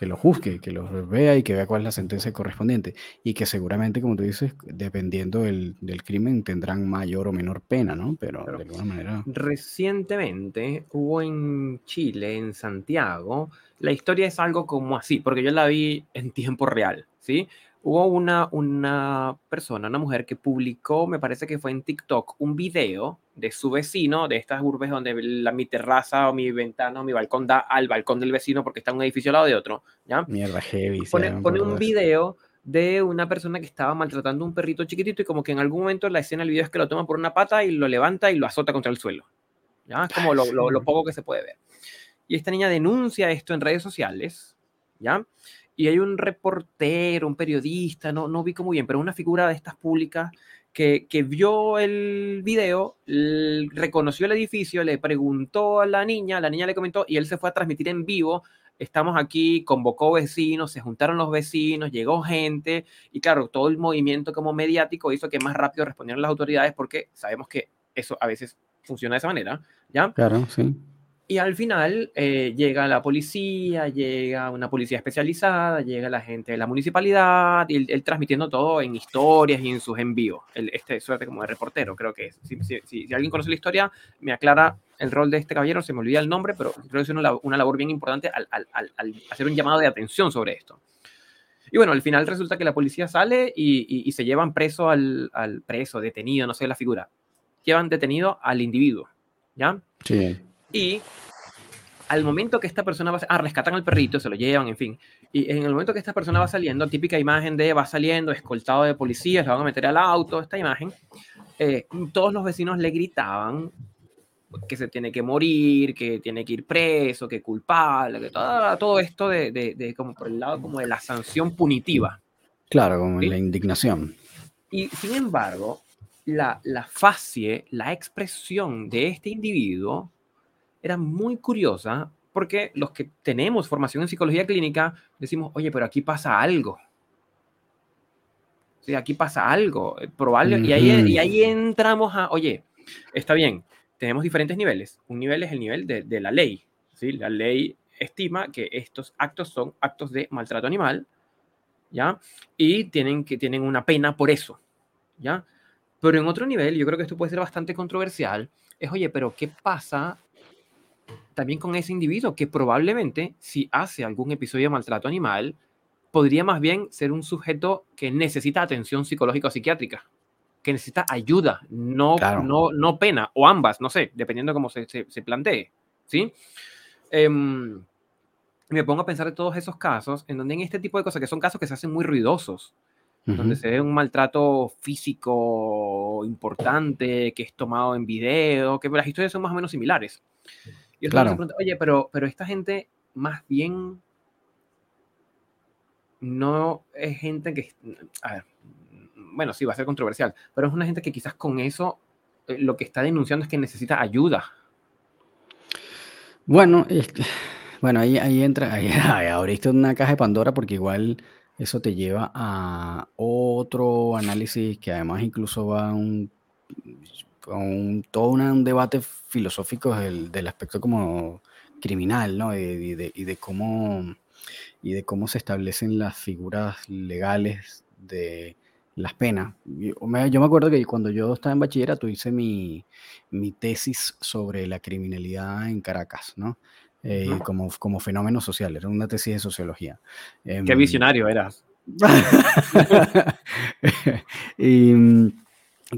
que los juzgue, que los vea y que vea cuál es la sentencia correspondiente. Y que seguramente, como tú dices, dependiendo del, crimen, tendrán mayor o menor pena, ¿no? Pero de alguna manera. Recientemente hubo en Chile, en Santiago, la historia es algo como así, porque yo la vi en tiempo real, ¿sí? Hubo una, una persona, una mujer que publicó, me parece que fue en TikTok, un video de su vecino, de estas urbes donde la, mi terraza o mi ventana o mi balcón da al balcón del vecino porque está un edificio al lado de otro, ¿ya? Mierda, heavy. Pone, pone un video de una persona que estaba maltratando a un perrito chiquitito y como que en algún momento la escena del video es que lo toma por una pata y lo levanta y lo azota contra el suelo. ¿Ya? Es como lo, lo, lo poco que se puede ver. Y esta niña denuncia esto en redes sociales, ¿ya? y hay un reportero, un periodista, no, no ubico muy bien, pero una figura de estas públicas que, vio el video, reconoció el edificio, le preguntó a la niña, la niña le comentó y él se fue a transmitir en vivo. Estamos aquí, convocó vecinos, se juntaron los vecinos, llegó gente y claro, todo el movimiento como mediático hizo que más rápido respondieran las autoridades porque sabemos que eso a veces funciona de esa manera, ¿ya? Claro, sí. Y al final eh, llega la policía, llega una policía especializada, llega la gente de la municipalidad, y él, transmitiendo todo en historias y en sus envíos. este suerte como de reportero, creo que es. Si, alguien conoce la historia, me aclara el rol de este caballero, se me olvida el nombre, pero creo que es una, una labor bien importante al, al, al, hacer un llamado de atención sobre esto. Y bueno, al final resulta que la policía sale y, y se llevan preso al, preso, detenido, no sé la figura. Llevan detenido al individuo, ¿ya? Sí. Y al momento que esta persona va a, ah, rescatan al perrito, se lo llevan, en fin. Y en el momento que esta persona va saliendo, típica imagen de va saliendo, escoltado de policías, le van a meter al auto, esta imagen, eh, todos los vecinos le gritaban que se tiene que morir, que tiene que ir preso, que culpable, que todo, todo esto de, de, como por el lado como de la sanción punitiva. Claro, como la indignación. Y sin embargo, la, la facie, la expresión de este individuo era muy curiosa porque los que tenemos formación en psicología clínica decimos, oye, pero aquí pasa algo. ¿sí? aquí pasa algo, eh, probable, y, ahí, y ahí entramos a, oye, está bien, tenemos diferentes niveles. Un nivel es el nivel de, de la ley, ¿sí? La ley estima que estos actos son actos de maltrato animal, ¿ya? Y tienen, que, tienen una pena por eso, ¿ya? Pero en otro nivel, yo creo que esto puede ser bastante controversial, es, oye, pero ¿qué pasa también con ese individuo que probablemente si hace algún episodio de maltrato animal, podría más bien ser un sujeto que necesita atención psicológica o psiquiátrica, que necesita ayuda, no, no, no pena, o ambas, no sé, dependiendo de cómo se, se, plantee, ¿sí? Em, me pongo a pensar en todos esos casos en donde en este tipo de cosas, que son casos que se hacen muy ruidosos, donde se ve un maltrato físico importante, que es tomado en video, que las historias son más o menos similares. Y claro. se pregunta, oye, pero, pero esta gente más bien no es gente que, a ver, bueno, sí, va a ser controversial, pero es una gente que quizás con eso eh, lo que está denunciando es que necesita ayuda. Bueno, bueno ahí, ahí entra, ahí, abriste una caja de Pandora porque igual eso te lleva a otro análisis que además incluso va a un, todo un debate filosófico del, del, aspecto como criminal, ¿no? Y, de, y, de, cómo, y de cómo se establecen las figuras legales de las penas. Yo me, yo me acuerdo que cuando yo estaba en bachillerato hice mi, mi tesis sobre la criminalidad en Caracas, ¿no? Eh, como, como fenómeno social, era una tesis de sociología. Qué em, visionario eras. y,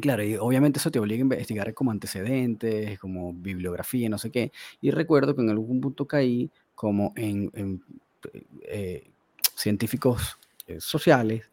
claro, y obviamente eso te obliga a investigar como antecedentes, como bibliografía, no sé qué. Y recuerdo que en algún punto caí como en, eh, científicos eh, sociales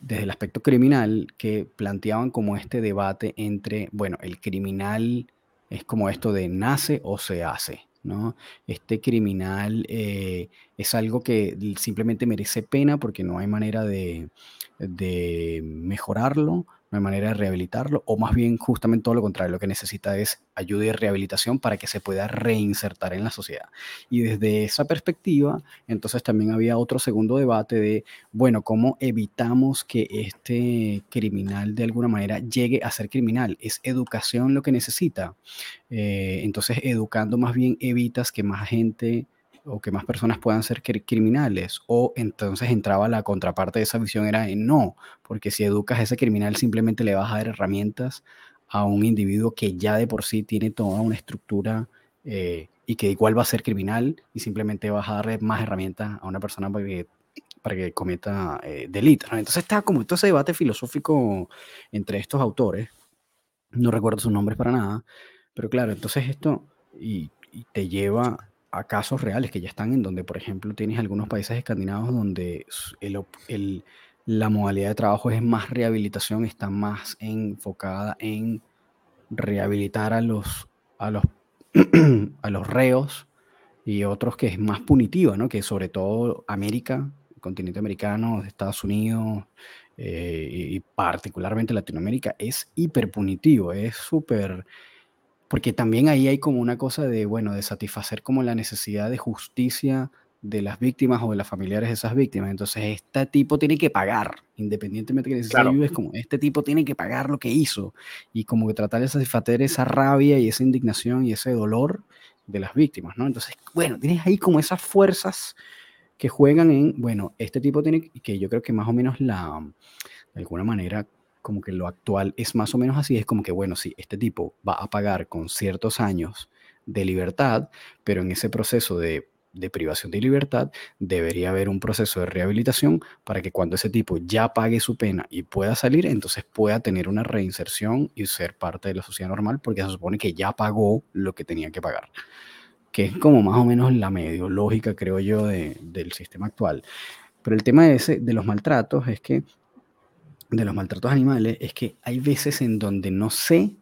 desde el aspecto criminal que planteaban como este debate entre, bueno, el criminal es como esto de nace o se hace. ¿no? Este criminal eh, es algo que simplemente merece pena porque no hay manera de, de mejorarlo, no manera de rehabilitarlo, o más bien justamente todo lo contrario, lo que necesita es ayuda y rehabilitación para que se pueda reinsertar en la sociedad. Y desde esa perspectiva, entonces también había otro segundo debate de, bueno, ¿cómo evitamos que este criminal de alguna manera llegue a ser criminal? ¿Es educación lo que necesita? Eh, entonces, educando más bien evitas que más gente o que más personas puedan ser criminales. O entonces entraba la contraparte de esa visión, era no, porque si educas a ese criminal simplemente le vas a dar herramientas a un individuo que ya de por sí tiene toda una estructura eh, y que igual va a ser criminal y simplemente vas a darle más herramientas a una persona para que, para que cometa eh, delitos. Entonces está como todo ese debate filosófico entre estos autores. No recuerdo sus nombres para nada, pero claro, entonces esto y te lleva a casos reales que ya están en donde, por ejemplo, tienes algunos países escandinavos donde la modalidad de trabajo es más rehabilitación, está más enfocada en rehabilitar a los, a los, a los reos y otros que es más punitiva, ¿no? que sobre todo América, continente americano, Estados Unidos eh, y particularmente Latinoamérica, es hiperpunitivo, es súper porque también ahí hay como una cosa de, bueno, de satisfacer como la necesidad de justicia de las víctimas o de las familiares de esas víctimas. Entonces, este tipo tiene que pagar, independientemente de que necesite ayuda, es como, este tipo tiene que pagar lo que hizo. Y como que tratar de satisfacer esa rabia y esa indignación y ese dolor de las víctimas, ¿no? Entonces, bueno, tienes ahí como esas fuerzas que juegan en, bueno, este tipo tiene, que yo creo que más o menos la, de alguna manera, como que lo actual es más o menos así, es como que, bueno, sí, este tipo va a pagar con ciertos años de libertad, pero en ese proceso de, privación de libertad debería haber un proceso de rehabilitación para que cuando ese tipo ya pague su pena y pueda salir, entonces pueda tener una reinserción y ser parte de la sociedad normal, porque se supone que ya pagó lo que tenía que pagar que es como más o menos la medio lógica, creo yo, del sistema actual. Pero el tema ese de los maltratos es que de los maltratos animales es que hay veces en donde no sé,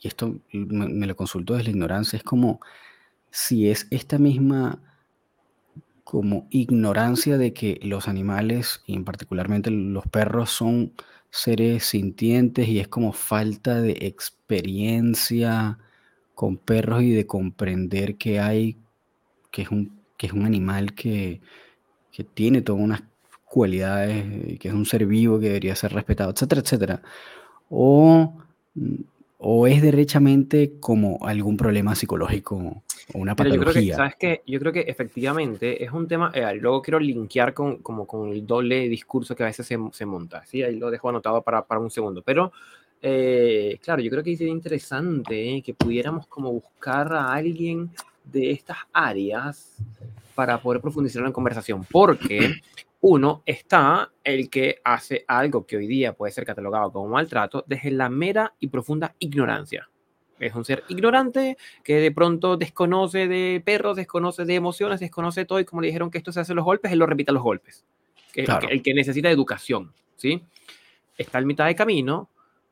y esto me, lo consulto desde la ignorancia, es como si es esta misma como ignorancia de que los animales, y en particularmente los perros, son seres sintientes y es como falta de experiencia con perros y de comprender que hay, que es un, que es un animal que, que tiene toda una cualidades, eh, que es un ser vivo que debería ser respetado, etcétera, etcétera. O, mm, o es derechamente como algún problema psicológico o una Pero yo creo que, patología. ¿sabes qué? Yo creo que efectivamente es un tema, eh, luego quiero linkear con, como con el doble discurso que a veces se, se monta, ¿sí? Ahí lo dejo anotado para, para un segundo, pero eh, claro, yo creo que sería interesante eh, que pudiéramos como buscar a alguien de estas áreas para poder profundizar en la conversación, porque uno está el que hace algo que hoy día puede ser catalogado como maltrato desde la mera y profunda ignorancia. Es un ser ignorante que de pronto desconoce de perros, desconoce de emociones, desconoce todo y como le dijeron que esto se hace los golpes, él lo repite a los golpes. Claro. el que necesita educación, ¿sí? Está en mitad de camino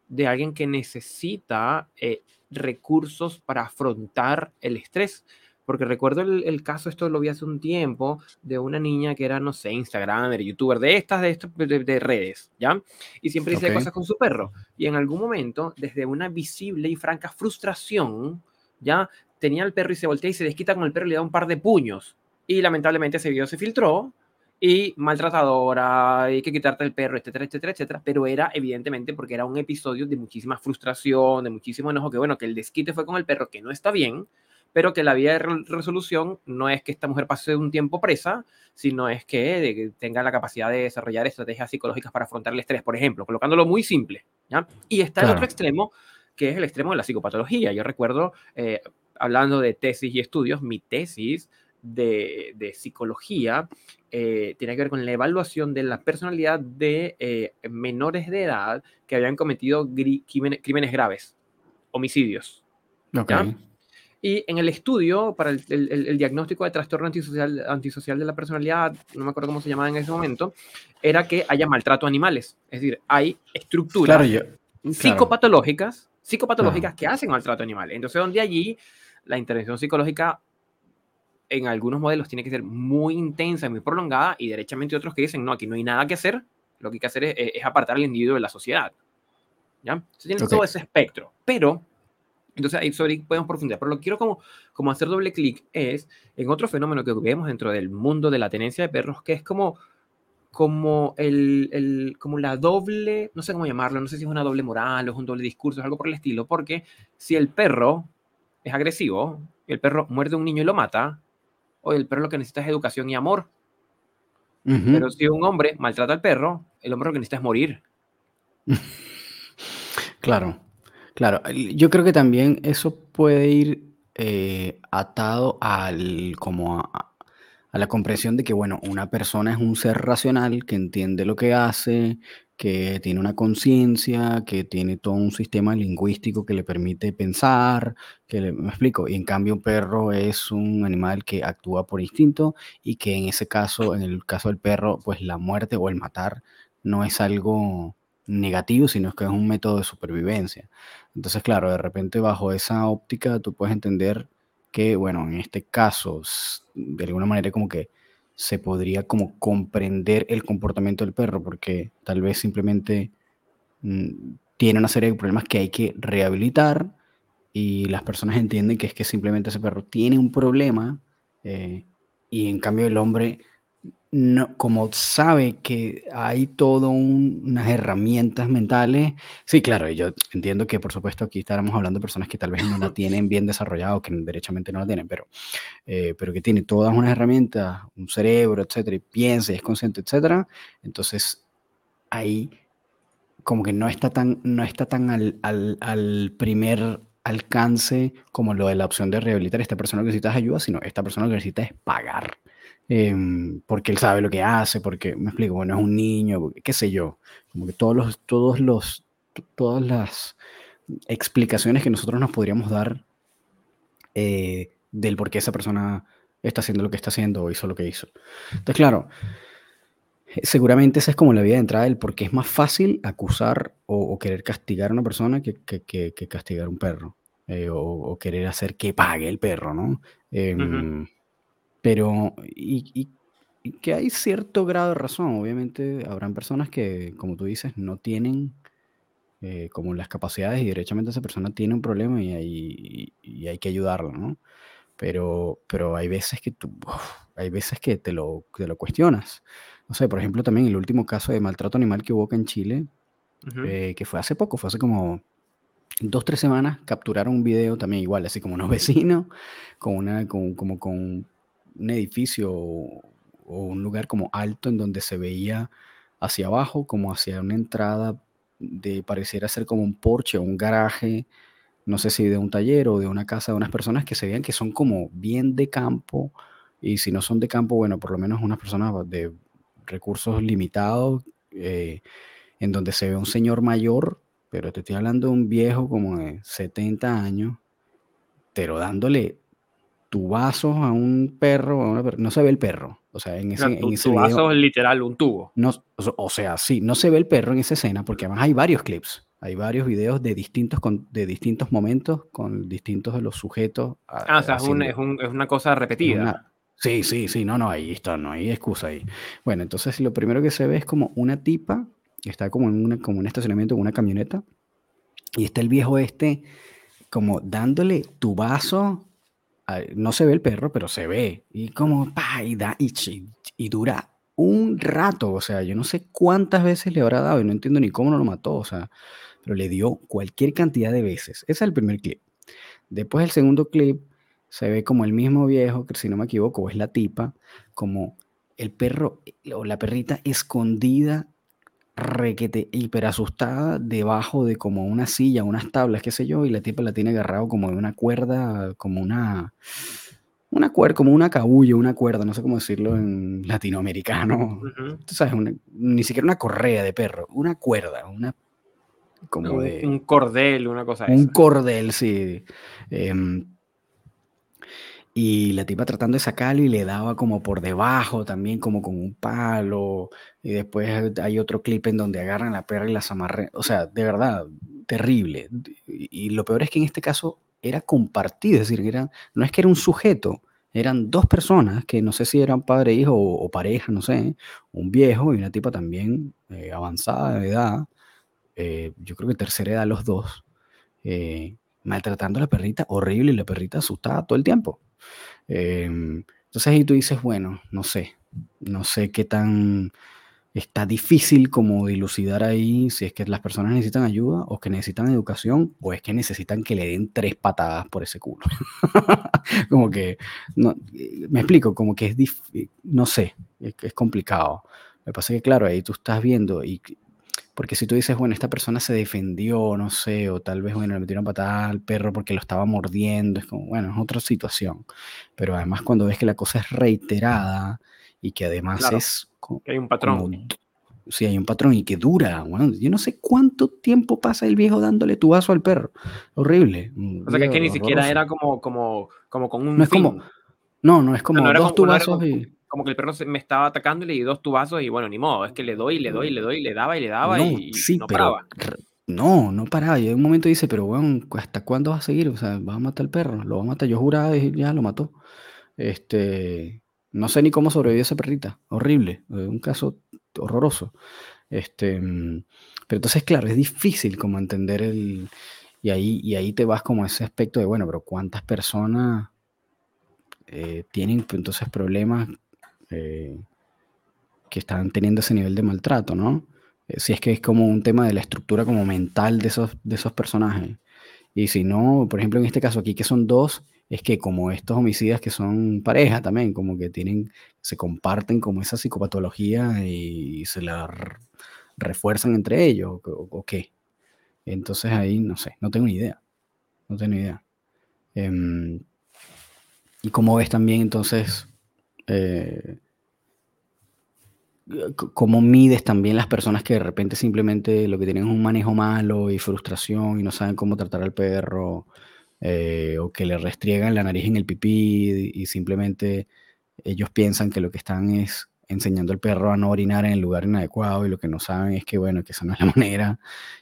de alguien que necesita eh, recursos para afrontar el estrés. Porque recuerdo el, el caso, esto lo vi hace un tiempo, de una niña que era, no sé, Instagram, youtuber, de estas, de, estas de, de redes, ¿ya? Y siempre dice cosas con su perro. Y en algún momento, desde una visible y franca frustración, ya tenía al perro y se voltea y se desquita con el perro y le da un par de puños. Y lamentablemente ese video se filtró y maltratadora, hay que quitarte el perro, etcétera, etcétera, etcétera. Pero era evidentemente porque era un episodio de muchísima frustración, de muchísimo enojo, que bueno, que el desquite fue con el perro, que no está bien, pero que la vía de re- resolución no es que esta mujer pase un tiempo presa, sino es que, tenga la capacidad de desarrollar estrategias psicológicas para afrontar el estrés, por ejemplo, colocándolo muy simple. ¿ya? Y está el Claro. otro extremo, que es el extremo de la psicopatología. Yo recuerdo, eh, hablando de tesis y estudios, mi tesis de, de psicología eh, tiene que ver con la evaluación de la personalidad de eh, menores de edad que habían cometido crímenes, crímenes graves, homicidios. Ok. Y en el estudio para el, el- el- diagnóstico de trastorno antisocial, antisocial de la personalidad, no me acuerdo cómo se llamaba en ese momento, era que haya maltrato a animales. Es decir, hay estructuras Claro, yo, psicopatológicas, psicopatológicas que hacen maltrato a animales. Entonces, donde allí la intervención psicológica en algunos modelos tiene que ser muy intensa, muy prolongada, y derechamente otros que dicen, no, aquí no hay nada que hacer, lo que hay que hacer es, es apartar al individuo de la sociedad. ¿Ya? Entonces, tiene Ok. todo ese espectro. Pero, entonces ahí sobre podemos profundizar. Pero lo que quiero como, como hacer doble clic es en otro fenómeno que vemos dentro del mundo de la tenencia de perros, que es como como el, el- como la doble, no sé cómo llamarlo, no sé si es una doble moral o es un doble discurso, es algo por el estilo, porque si el perro es agresivo, el perro muerde a un niño y lo mata, o el perro lo que necesita es educación y amor, Ujú. pero si un hombre maltrata al perro, el hombre lo que necesita es morir. Claro, claro. Yo creo que también eso puede ir eh, atado al, como a, a la comprensión de que, bueno, una persona es un ser racional que entiende lo que hace, que tiene una conciencia, que tiene todo un sistema lingüístico que le permite pensar, que le- me explico. Y en cambio un perro es un animal que actúa por instinto y que en ese caso, en el caso del perro, pues la muerte o el matar no es algo negativo, sino que es un método de supervivencia. Entonces, claro, de repente bajo esa óptica tú puedes entender que, bueno, en este caso, de alguna manera como que se podría como comprender el comportamiento del perro, porque tal vez simplemente mm, tiene una serie de problemas que hay que rehabilitar y las personas entienden que es que simplemente ese perro tiene un problema eh, y en cambio el hombre no, como sabe que hay todo un- unas herramientas mentales, sí, claro, y yo entiendo que por supuesto aquí estábamos hablando de personas que tal vez no la tienen bien desarrollada o que derechamente no la tienen, pero, eh, pero que tiene todas unas herramientas, un cerebro, etcétera, y piensa y es consciente, etcétera, entonces ahí como que no está tan, no está tan al, al- al primer alcance como lo de la opción de rehabilitar a esta persona que necesita ayuda, sino esta persona que necesita es pagar. Em, porque él sabe lo que hace, porque me explico, bueno, es un niño, porque- qué sé yo, como que todos los, todos los, todas las explicaciones que nosotros nos podríamos dar eh, del por qué esa persona está haciendo lo que está haciendo o hizo lo que hizo. Entonces, claro, eh, Seguramente esa es como la vía de entrada del por qué es más fácil acusar o, o querer castigar a una persona que, que- que- que castigar a un perro. eh, o, o querer hacer que pague el perro, ¿no? Em, Pero, y, y- y que hay cierto grado de razón. Obviamente habrán personas que, como tú dices, no tienen eh, como las capacidades y derechamente esa persona tiene un problema y hay, y hay que ayudarla, ¿no? Pero, pero hay veces que tú, uf, hay veces que te lo, te lo cuestionas. No sé, por ejemplo, también el último caso de maltrato animal que hubo acá en Chile, Ujú. eh, que fue hace poco, fue hace como dos, tres semanas, capturaron un video también igual, así como unos vecinos, con una, con, como con un edificio o, un lugar como alto en donde se veía hacia abajo, como hacia una entrada de pareciera ser como un porche o un garaje, no sé si de un taller o de una casa de unas personas que se vean que son como bien de campo, y si no son de campo, bueno, por lo menos unas personas de recursos limitados, eh, en donde se ve un señor mayor, pero te estoy hablando de un viejo como de 70 años, pero dándole tubazos a un perro, a una per- no se ve el perro, o sea, en ese, tu, en ese video, es literal un tubo. no, o sea- sí, no se ve el perro en esa escena, porque además hay varios clips, hay varios videos de distintos, con- de distintos momentos con distintos de los sujetos a- Ah, o sea, es, un- es, un- es una cosa repetida. una- Sí, sí, sí, no, no, ahí está, no hay excusa ahí. Bueno, entonces lo primero que se ve es como una tipa que está como en una, como un estacionamiento, en una camioneta, y está el viejo este como dándole tubazo, no se ve el perro, pero se ve, y como, pa, y, da, y, y dura un rato, o sea, yo no sé cuántas veces le habrá dado, y no entiendo ni cómo no lo mató, o sea, pero le dio cualquier cantidad de veces. Ese es el primer clip. Después el segundo clip se ve como el mismo viejo, que si no me equivoco, es la tipa, como el perro o la perrita escondida, requete, hiper asustada, debajo de como una silla, unas tablas, qué sé yo, y la tipa la tiene agarrado como de una cuerda, como una, una cuerda, como una cabulla, una cuerda, no sé cómo decirlo en latinoamericano. Tú sabes, una- ni siquiera una correa de perro, una cuerda, una como Un, de un cordel, una cosa un esa. cordel, sí. Em, y la tipa tratando de sacarlo y le daba como por debajo también, como con un palo. Y después hay otro clip en donde agarran la perra y la amarran. O sea, de verdad, terrible. Y, lo peor es que en este caso era compartido, es decir, era, no es que era un sujeto, eran dos personas que no sé si eran padre e hijo o, o pareja, no sé, un viejo y una tipa también eh, avanzada de edad, eh, yo creo que tercera edad los dos, eh, maltratando a la perrita, horrible, y la perrita asustada todo el tiempo. Em, entonces ahí tú dices, bueno, no sé, no sé qué tan está difícil como dilucidar ahí si es que las personas necesitan ayuda o que necesitan educación o es que necesitan que le den tres patadas por ese culo. como que, no, eh, me explico, como que es, dif- no sé, es, es complicado. Que pasa que, claro, ahí tú estás viendo y porque si tú dices, bueno, esta persona se defendió, no sé, o tal vez, bueno, le metieron patada al perro porque lo estaba mordiendo, es como, bueno, es otra situación. Pero además cuando ves que la cosa es reiterada y que además Claro. es co- Que hay un como, patrón. si hay un patrón y que dura, bueno, yo no sé cuánto tiempo pasa el viejo dándole tu vaso al perro. Horrible. O sea, que, es que ni video siquiera horroroso. era como, como, como con un No es fin. como- No, no es como no dos como, no era tubazos como- y... como que el perro se- me estaba atacando y le di dos tubazos y bueno, ni modo, es que le doy, le doy, le doy, le daba y le daba No, y, sí, no pero paraba. no, no paraba. Y en un momento dice, pero bueno, ¿hasta cuándo vas a seguir? O sea, vas a matar al perro, lo va a matar. Yo juraba y ya lo mató. Este, no sé ni cómo sobrevivió esa perrita. Horrible, eh, un caso horroroso. Este, mm, pero entonces, claro, es difícil como entender el... Y ahí, y ahí te vas como a ese aspecto de, bueno, pero ¿cuántas personas eh, tienen entonces problemas eh, que están teniendo ese nivel de maltrato, ¿no? Eh, Si es que es como un tema de la estructura como mental de esos, de esos personajes. Y si no, por ejemplo, en este caso aquí que son dos, es que como estos homicidas que son pareja también, como que tienen, se comparten como esa psicopatología y se la refuerzan entre ellos, o, o- o qué. Entonces ahí no sé, no tengo ni idea. No tengo ni idea. Em, y cómo ves también entonces, eh, cómo mides también las personas que de repente simplemente lo que tienen es un manejo malo y frustración y no saben cómo tratar al perro, eh, o que le restriegan la nariz en el pipí y simplemente ellos piensan que lo que están es enseñando al perro a no orinar en el lugar inadecuado y lo que no saben es que, bueno, que esa no es la manera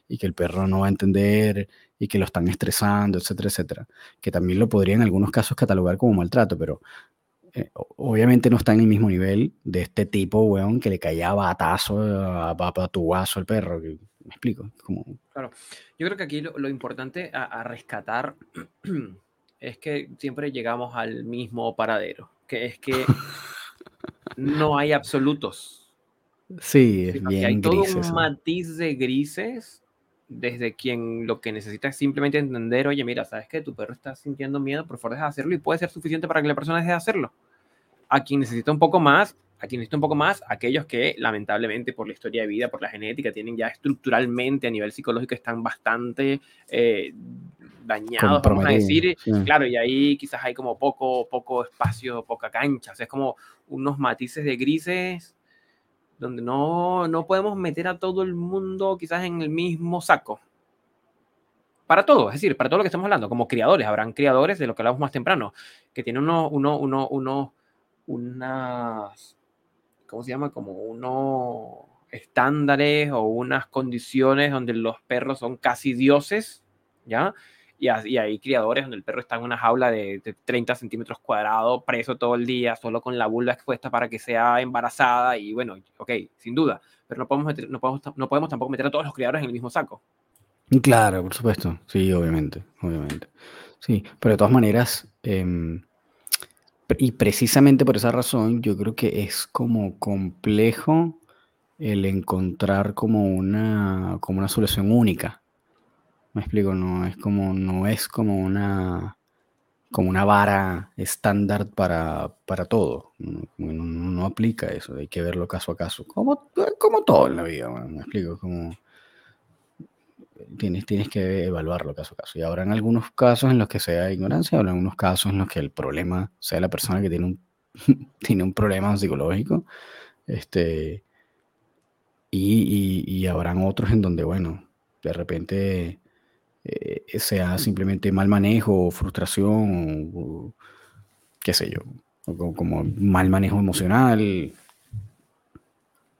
y que el perro no va a entender y que lo están estresando, etcétera, etcétera. Que también lo podría en algunos casos catalogar como maltrato, pero eh, obviamente no está en el mismo nivel de este tipo, weón, que le caía batazo, a, a, a tubazo al perro. que- ¿Me explico? Como, Claro. Yo creo que aquí lo, lo importante a, a rescatar es que siempre llegamos al mismo paradero, que es que no hay absolutos. Sí, es bien hay todo gris un matiz de grises desde quien lo que necesita es simplemente entender, oye, mira, sabes que tu perro está sintiendo miedo, por favor deja de hacerlo y puede ser suficiente para que la persona deje de hacerlo. A quien necesita un poco más, a quien necesita un poco más, aquellos que lamentablemente por la historia de vida, por la genética, tienen ya estructuralmente a nivel psicológico están bastante eh, dañados, vamos a decir. Sí. Claro, y ahí quizás hay como poco, poco espacio, poca cancha, o sea, es como unos matices de grises donde no, no podemos meter a todo el mundo quizás en el mismo saco. Para todo, es decir, para todo lo que estamos hablando, como criadores, habrán criadores de lo que hablamos más temprano, que tienen uno, uno, uno, uno, unas, ¿cómo se llama? Como unos estándares o unas condiciones donde los perros son casi dioses, ¿ya? Y, y hay criadores donde el perro está en una jaula de, de 30 centímetros cuadrados, preso todo el día, solo con la vulva expuesta para que sea embarazada. Y bueno, ok, sin duda, pero no podemos, meter, no podemos, no podemos tampoco meter a todos los criadores en el mismo saco. Claro, por supuesto. Sí, obviamente, obviamente. Sí, pero de todas maneras, eh, y precisamente por esa razón, yo creo que es como complejo el encontrar como una, como una solución única. Me explico, no es como, no es como una, como una vara estándar para, para todo. No, no, aplica eso, hay que verlo caso a caso. Como, como todo en la vida, me explico, como tienes, tienes que evaluarlo caso a caso. Y habrá en algunos casos en los que sea ignorancia, habrá en algunos casos en los que el problema sea la persona que tiene un, tiene un problema psicológico. Este, y, y, y habrán otros en donde, bueno, de repente eh, sea simplemente mal manejo frustración o, qué sé yo, o como, mal manejo emocional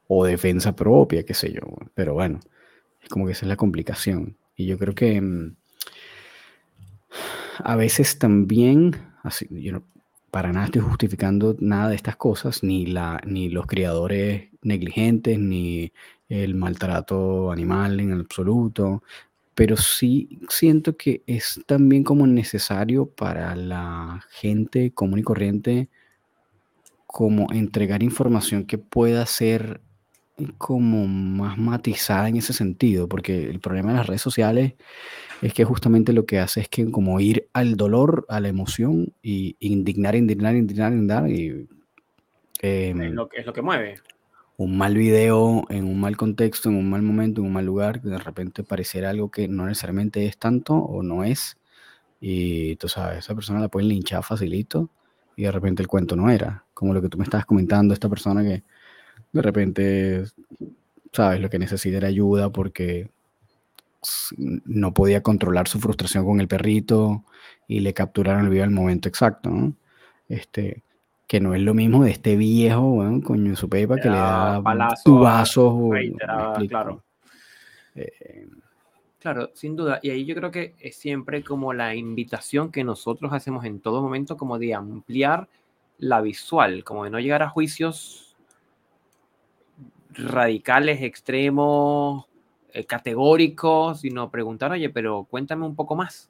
o defensa propia, qué sé yo. Pero bueno, es como que esa es la complicación. Y yo creo que mmm, a veces también, para nada estoy justificando nada de estas cosas, ni, la, ni los criadores negligentes, ni el maltrato animal en absoluto, pero sí siento que es también como necesario para la gente común y corriente como entregar información que pueda ser como más matizada en ese sentido, porque el problema de las redes sociales es que justamente lo que hace es que como ir al dolor, a la emoción y indignar, indignar, indignar, indignar y... Eh, es, lo, es lo que mueve un mal video en un mal contexto, en un mal momento, en un mal lugar, que de repente pareciera algo que no necesariamente es tanto o no es. Y tú sabes, esa persona la pueden linchar facilito y de repente el cuento no era. Como lo que tú me estabas comentando, esta persona que de repente, sabes, lo que necesita era ayuda porque no podía controlar su frustración con el perrito y le capturaron el video al momento exacto, ¿no? Este, que no es lo mismo de este viejo, bueno, coño, su pepa, que le da tubazos. claro. Eh, claro, sin duda. Y ahí yo creo que es siempre como la invitación que nosotros hacemos en todo momento, como de ampliar la visual, como de no llegar a juicios radicales, extremos, eh, categóricos, sino preguntar, oye, pero cuéntame un poco más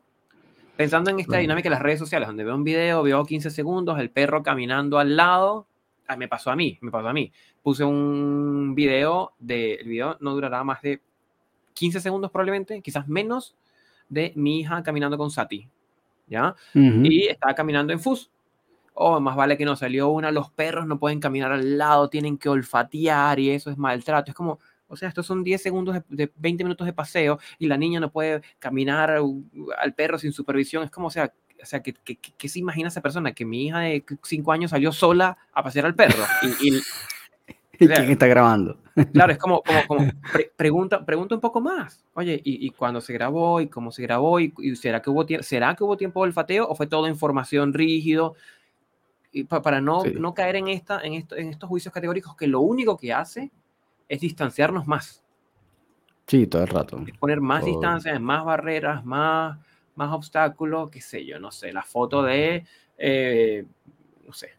pensando en esta dinámica de las redes sociales, donde veo un video, veo 15 segundos, el perro caminando al lado, ah, me pasó a mí, me pasó a mí. Puse un video, de, el video no durará más de 15 segundos probablemente, quizás menos, de mi hija caminando con Sati, ¿ya? Uh -huh. Y estaba caminando en FUS. Oh, más vale que no salió una, los perros no pueden caminar al lado, tienen que olfatear y eso es maltrato. Es como, o sea, estos son 10 segundos de, de, 20 minutos de paseo y la niña no puede caminar al perro sin supervisión. Es como, o sea, o sea ¿qué, qué, qué se imagina esa persona? Que mi hija de 5 años salió sola a pasear al perro. Y, y, ¿Y quién está grabando? Claro, es como, como, como pre pregunta, pregunta un poco más. Oye, ¿y, y cuándo se grabó? ¿Y cómo se grabó? ¿Y, y será, que hubo será que hubo tiempo de olfateo o fue todo información rígido? Y pa para no, sí. no caer en, esta, en, esto, en estos juicios categóricos que lo único que hace es distanciarnos más. Sí, todo el rato. Es poner más todo. distancias, más barreras, más, más obstáculos, qué sé yo, no sé, la foto de, eh, no sé,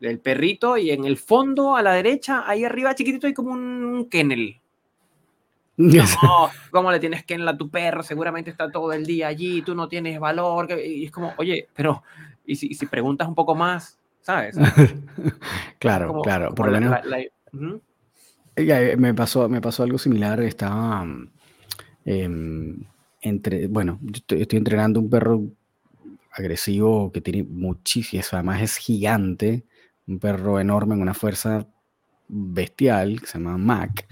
del perrito y en el fondo a la derecha, ahí arriba chiquitito hay como un kennel. No, ¿cómo le tienes kennel a tu perro? Seguramente está todo el día allí, tú no tienes valor. Y es como, oye, pero, ¿y si, y si preguntas un poco más? ¿sabes? claro, Como, claro. como Por lo la- menos la- la- eh, me pasó, me pasó algo similar. Estaba mm, em, entre, bueno, yo estoy, entrenando un perro agresivo que tiene muchísimas, además es gigante, un perro enorme en una fuerza bestial que se llama Mac.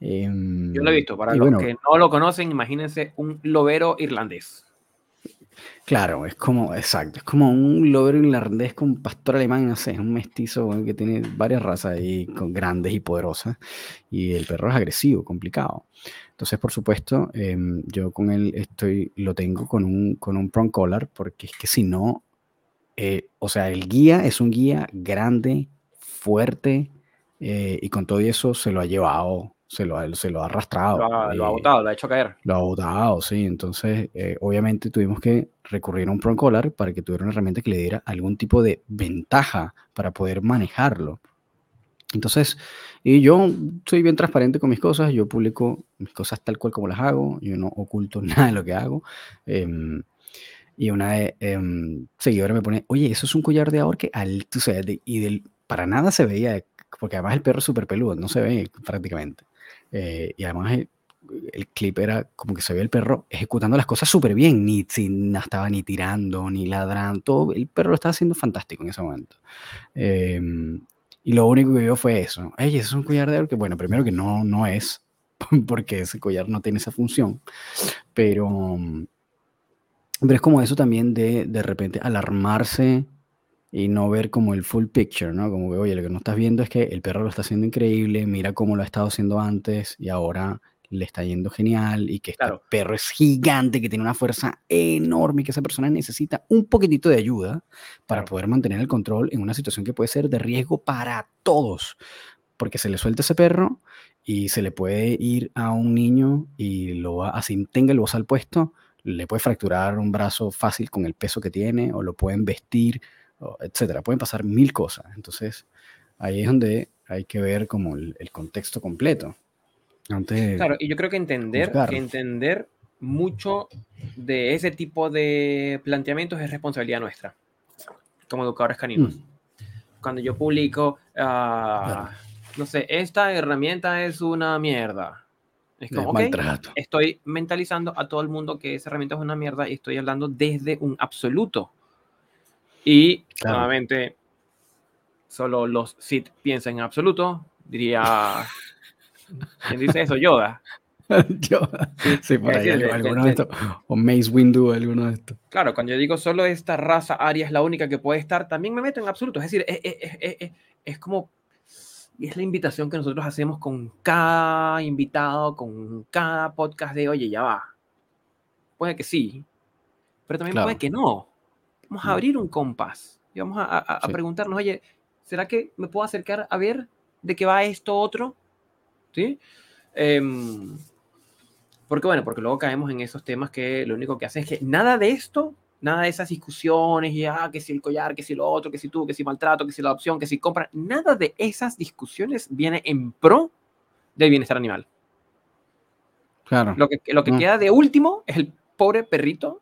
Em, Yo lo he visto. Para los bueno, que no lo conocen, imagínense un lobero irlandés. Claro, es como, exacto, es como un lobero irlandés con pastor alemán, no sé, es un mestizo que tiene varias razas ahí, con, grandes y poderosas, y el perro es agresivo, complicado. Entonces, por supuesto, em, yo con él estoy, lo tengo con un, con un prong collar, porque es que si no, eh, o sea, el guía es un guía grande, fuerte, eh, y con todo eso se lo ha llevado, se lo, ha- se lo ha arrastrado. Lo ha, lo ha eh, botado, lo ha hecho caer. lo ha botado, sí. Entonces, eh, obviamente tuvimos que recurrir a un prong collar para que tuviera una herramienta que le diera algún tipo de ventaja para poder manejarlo. Entonces, y yo soy bien transparente con mis cosas, yo publico mis cosas tal cual como las hago, yo no oculto nada de lo que hago. em, y una eh, seguidora me pone, oye, eso es un collar de ahorque al, tú sabes, de- y del, para nada se veía, porque además el perro es súper peludo, no se ve prácticamente. Eh, y además el, clip era como que se ve el perro ejecutando las cosas súper bien, ni, si, no estaba ni tirando, ni ladrando, todo, el perro lo estaba haciendo fantástico en ese momento. Em, y lo único que vio fue eso. Ey, ¿eso es un collar de oro? Que bueno, primero que no, no es, porque ese collar no tiene esa función. Pero, mm, pero es como eso también de de repente alarmarse y no ver como el full picture, ¿no? Como que, oye, lo que no estás viendo es que el perro lo está haciendo increíble, mira cómo lo ha estado haciendo antes y ahora le está yendo genial y que este Claro. perro es gigante, que tiene una fuerza enorme y que esa persona necesita un poquitito de ayuda para Claro. poder mantener el control en una situación que puede ser de riesgo para todos, porque se le suelta ese perro y se le puede ir a un niño y lo va, así tenga el bozal puesto, le puede fracturar un brazo fácil con el peso que tiene o lo pueden vestir, etcétera. Pueden pasar mil cosas. Entonces, ahí es donde hay que ver como el, el contexto completo. Antes, Claro, y yo creo que entender, que entender mucho de ese tipo de planteamientos es responsabilidad nuestra, como educadores caninos. Mm. Cuando yo publico, ah, Claro. no sé, esta herramienta es una mierda. Es como, ok, maltrato. estoy mentalizando a todo el mundo que esa herramienta es una mierda y estoy hablando desde un absoluto. Y Claro. nuevamente, solo los Sith piensan en absoluto, diría. ¿Quién dice eso? Yoda. Yo, sí, por ahí alguno de- estos. O Mace Windu, alguno de estos. Claro, cuando yo digo solo esta raza aria es la única que puede estar, también me meto en absoluto. Es decir, es, es- es- es- es como. Y es la invitación que nosotros hacemos con cada invitado, con cada podcast de, oye, ya va. Puede que sí, pero también Claro. puede que no. Vamos a Mm. abrir un compás y vamos a, a- a Sí. preguntarnos, oye, ¿será que me puedo acercar a ver de qué va esto otro? ¿Sí? Em, porque bueno, porque luego caemos en esos temas que lo único que hacen es que nada de esto, nada de esas discusiones, y ah, que si el collar, que si lo otro, que si tú, que si maltrato, que si la adopción, que si compra, nada de esas discusiones viene en pro del bienestar animal. Claro. Lo que, lo que No. queda de último es el pobre perrito,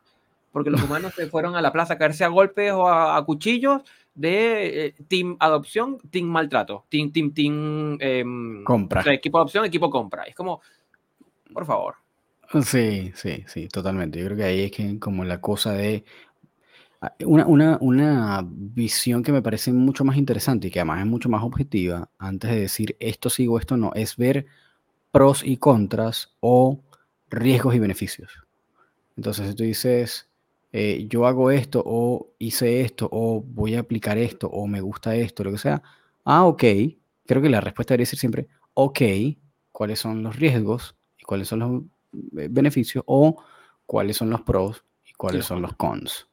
porque los humanos se fueron a la plaza a caerse a golpes o a, a cuchillos de eh, team adopción, team maltrato, team, team, team em, Compra. o sea, equipo adopción, equipo compra. Es como, por favor. Sí, sí, sí, totalmente. Yo creo que ahí es que como la cosa de ah, una, una, una visión que me parece mucho más interesante y que además es mucho más objetiva, antes de decir esto sí o esto no, es ver pros y contras o riesgos y beneficios. Entonces, si tú dices, eh, yo hago esto o hice esto o voy a aplicar esto o me gusta esto, lo que sea, ah, ok, creo que la respuesta debería ser siempre, ok, ¿cuáles son los riesgos y cuáles son los eh, beneficios o cuáles son los pros y cuáles son los cons?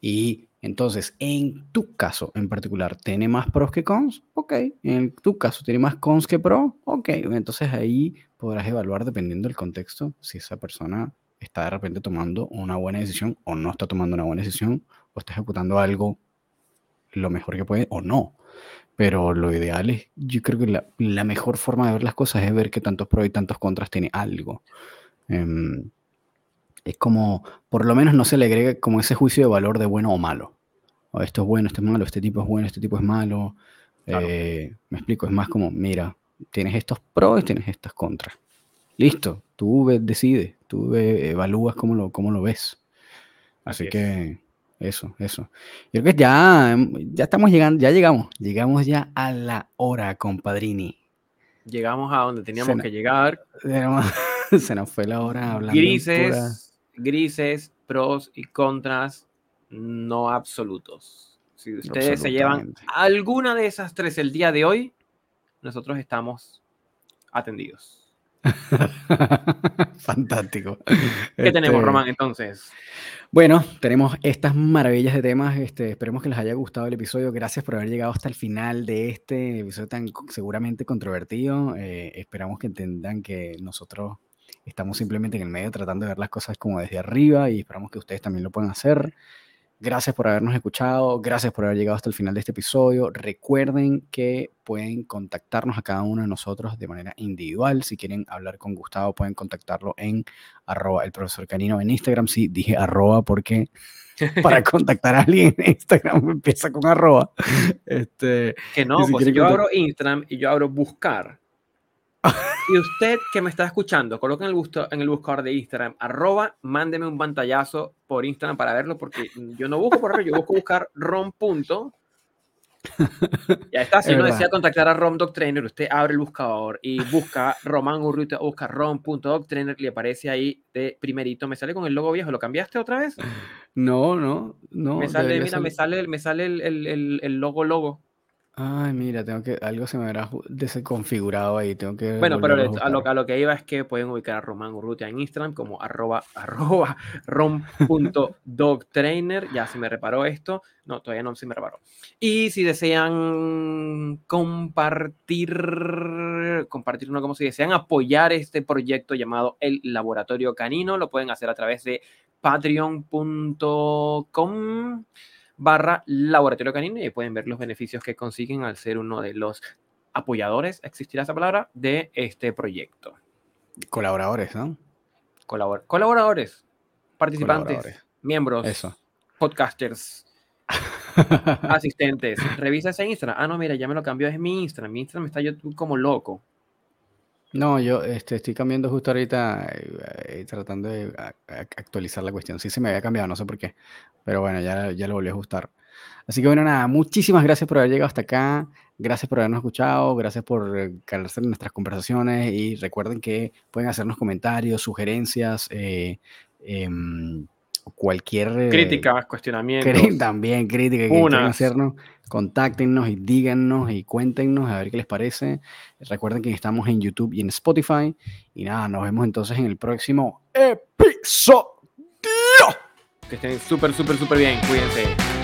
Y entonces, en tu caso en particular, ¿tiene más pros que cons? Ok. En tu caso, ¿tiene más cons que pros? Ok. Entonces ahí podrás evaluar dependiendo del contexto si esa persona está de repente tomando una buena decisión o no está tomando una buena decisión o está ejecutando algo lo mejor que puede o no. Pero lo ideal es, yo creo que la, la mejor forma de ver las cosas es ver qué tantos pros y tantos contras tiene algo. Em, es como, por lo menos no se le agrega como ese juicio de valor de bueno o malo. o esto es bueno, esto es malo, este tipo es bueno, este tipo es malo. Claro. Eh, me explico, es más como, mira, tienes estos pros y tienes estas contras. Listo, tú decides, tú ve- evalúas cómo lo, cómo lo ves. Así Así es. que eso, eso. Yo creo que ya, ya estamos llegando, ya llegamos, llegamos ya a la hora, compadrini. Llegamos a donde teníamos Cena. que llegar. Se nos fue la hora hablando. Grises, grises, pros y contras, no absolutos. Si ustedes se llevan alguna de esas tres el día de hoy, nosotros estamos atendidos. Fantástico. ¿Qué tenemos, Este, Román, entonces? Bueno, tenemos estas maravillas de temas. Este, esperemos que les haya gustado el episodio. Gracias por haber llegado hasta el final de este episodio tan seguramente controvertido. Eh, esperamos que entendan que nosotros estamos simplemente en el medio tratando de ver las cosas como desde arriba y esperamos que ustedes también lo puedan hacer. Gracias por habernos escuchado, gracias por haber llegado hasta el final de este episodio. Recuerden que pueden contactarnos a cada uno de nosotros de manera individual. Si quieren hablar con Gustavo, pueden contactarlo en arroba el profesor canino en Instagram. Sí, dije arroba porque para contactar a alguien en Instagram empieza con arroba. Este, Que no, si pues quiere yo abro Instagram y yo abro buscar. Y usted que me está escuchando, coloque en el, en el buscador de Instagram, arroba, mándeme un pantallazo por Instagram para verlo, porque yo no busco por ahí, yo busco buscar rom. punto. Ya está, si Es uno verdad. desea contactar a Rom Dog Trainer, usted abre el buscador y busca Román Urrutia, busca rom.dogtrainer y le aparece ahí de primerito. Me sale con el logo viejo, ¿lo cambiaste otra vez? no, no, no. me sale, mira, me sale, me sale el, el- el- el logo logo. Ay, mira, tengo que, algo se me habrá ju- desconfigurado ahí, tengo que Bueno, pero volverlo a lo, buscar. a lo que iba es que pueden ubicar a Román Urrutia en Instagram como arroba, arroba rom.dogtrainer. Ya se me reparó esto. No, todavía no se me reparó. Y si desean compartir, compartir, no, como si desean apoyar este proyecto llamado El Laboratorio Canino, lo pueden hacer a través de patreon.com barra laboratorio canino y ahí pueden ver los beneficios que consiguen al ser uno de los apoyadores, existirá esa palabra, de este proyecto. Colaboradores, ¿no? Colabor- colaboradores, participantes, Colaboradores. miembros, Eso. podcasters, asistentes. Revisa ese Instagram. Ah, no, mira, ya me lo cambió, es mi Instagram. Mi Instagram está yo como loco. No, yo este, estoy cambiando justo ahorita, eh, eh, tratando de a- a- actualizar la cuestión. Sí se me había cambiado, no sé por qué, pero bueno, ya, ya lo volví a ajustar. Así que bueno, nada, muchísimas gracias por haber llegado hasta acá, gracias por habernos escuchado, gracias por eh, calarse en nuestras conversaciones y recuerden que pueden hacernos comentarios, sugerencias, eh, em, cualquier... eh, Críticas, cuestionamientos. Cri- También crítica que quieran Unas. hacernos, contáctenos y díganos y cuéntenos a ver qué les parece. Recuerden que estamos en YouTube y en Spotify. Y nada, nos vemos entonces en el próximo episodio. Que estén súper, súper, súper bien. Cuídense.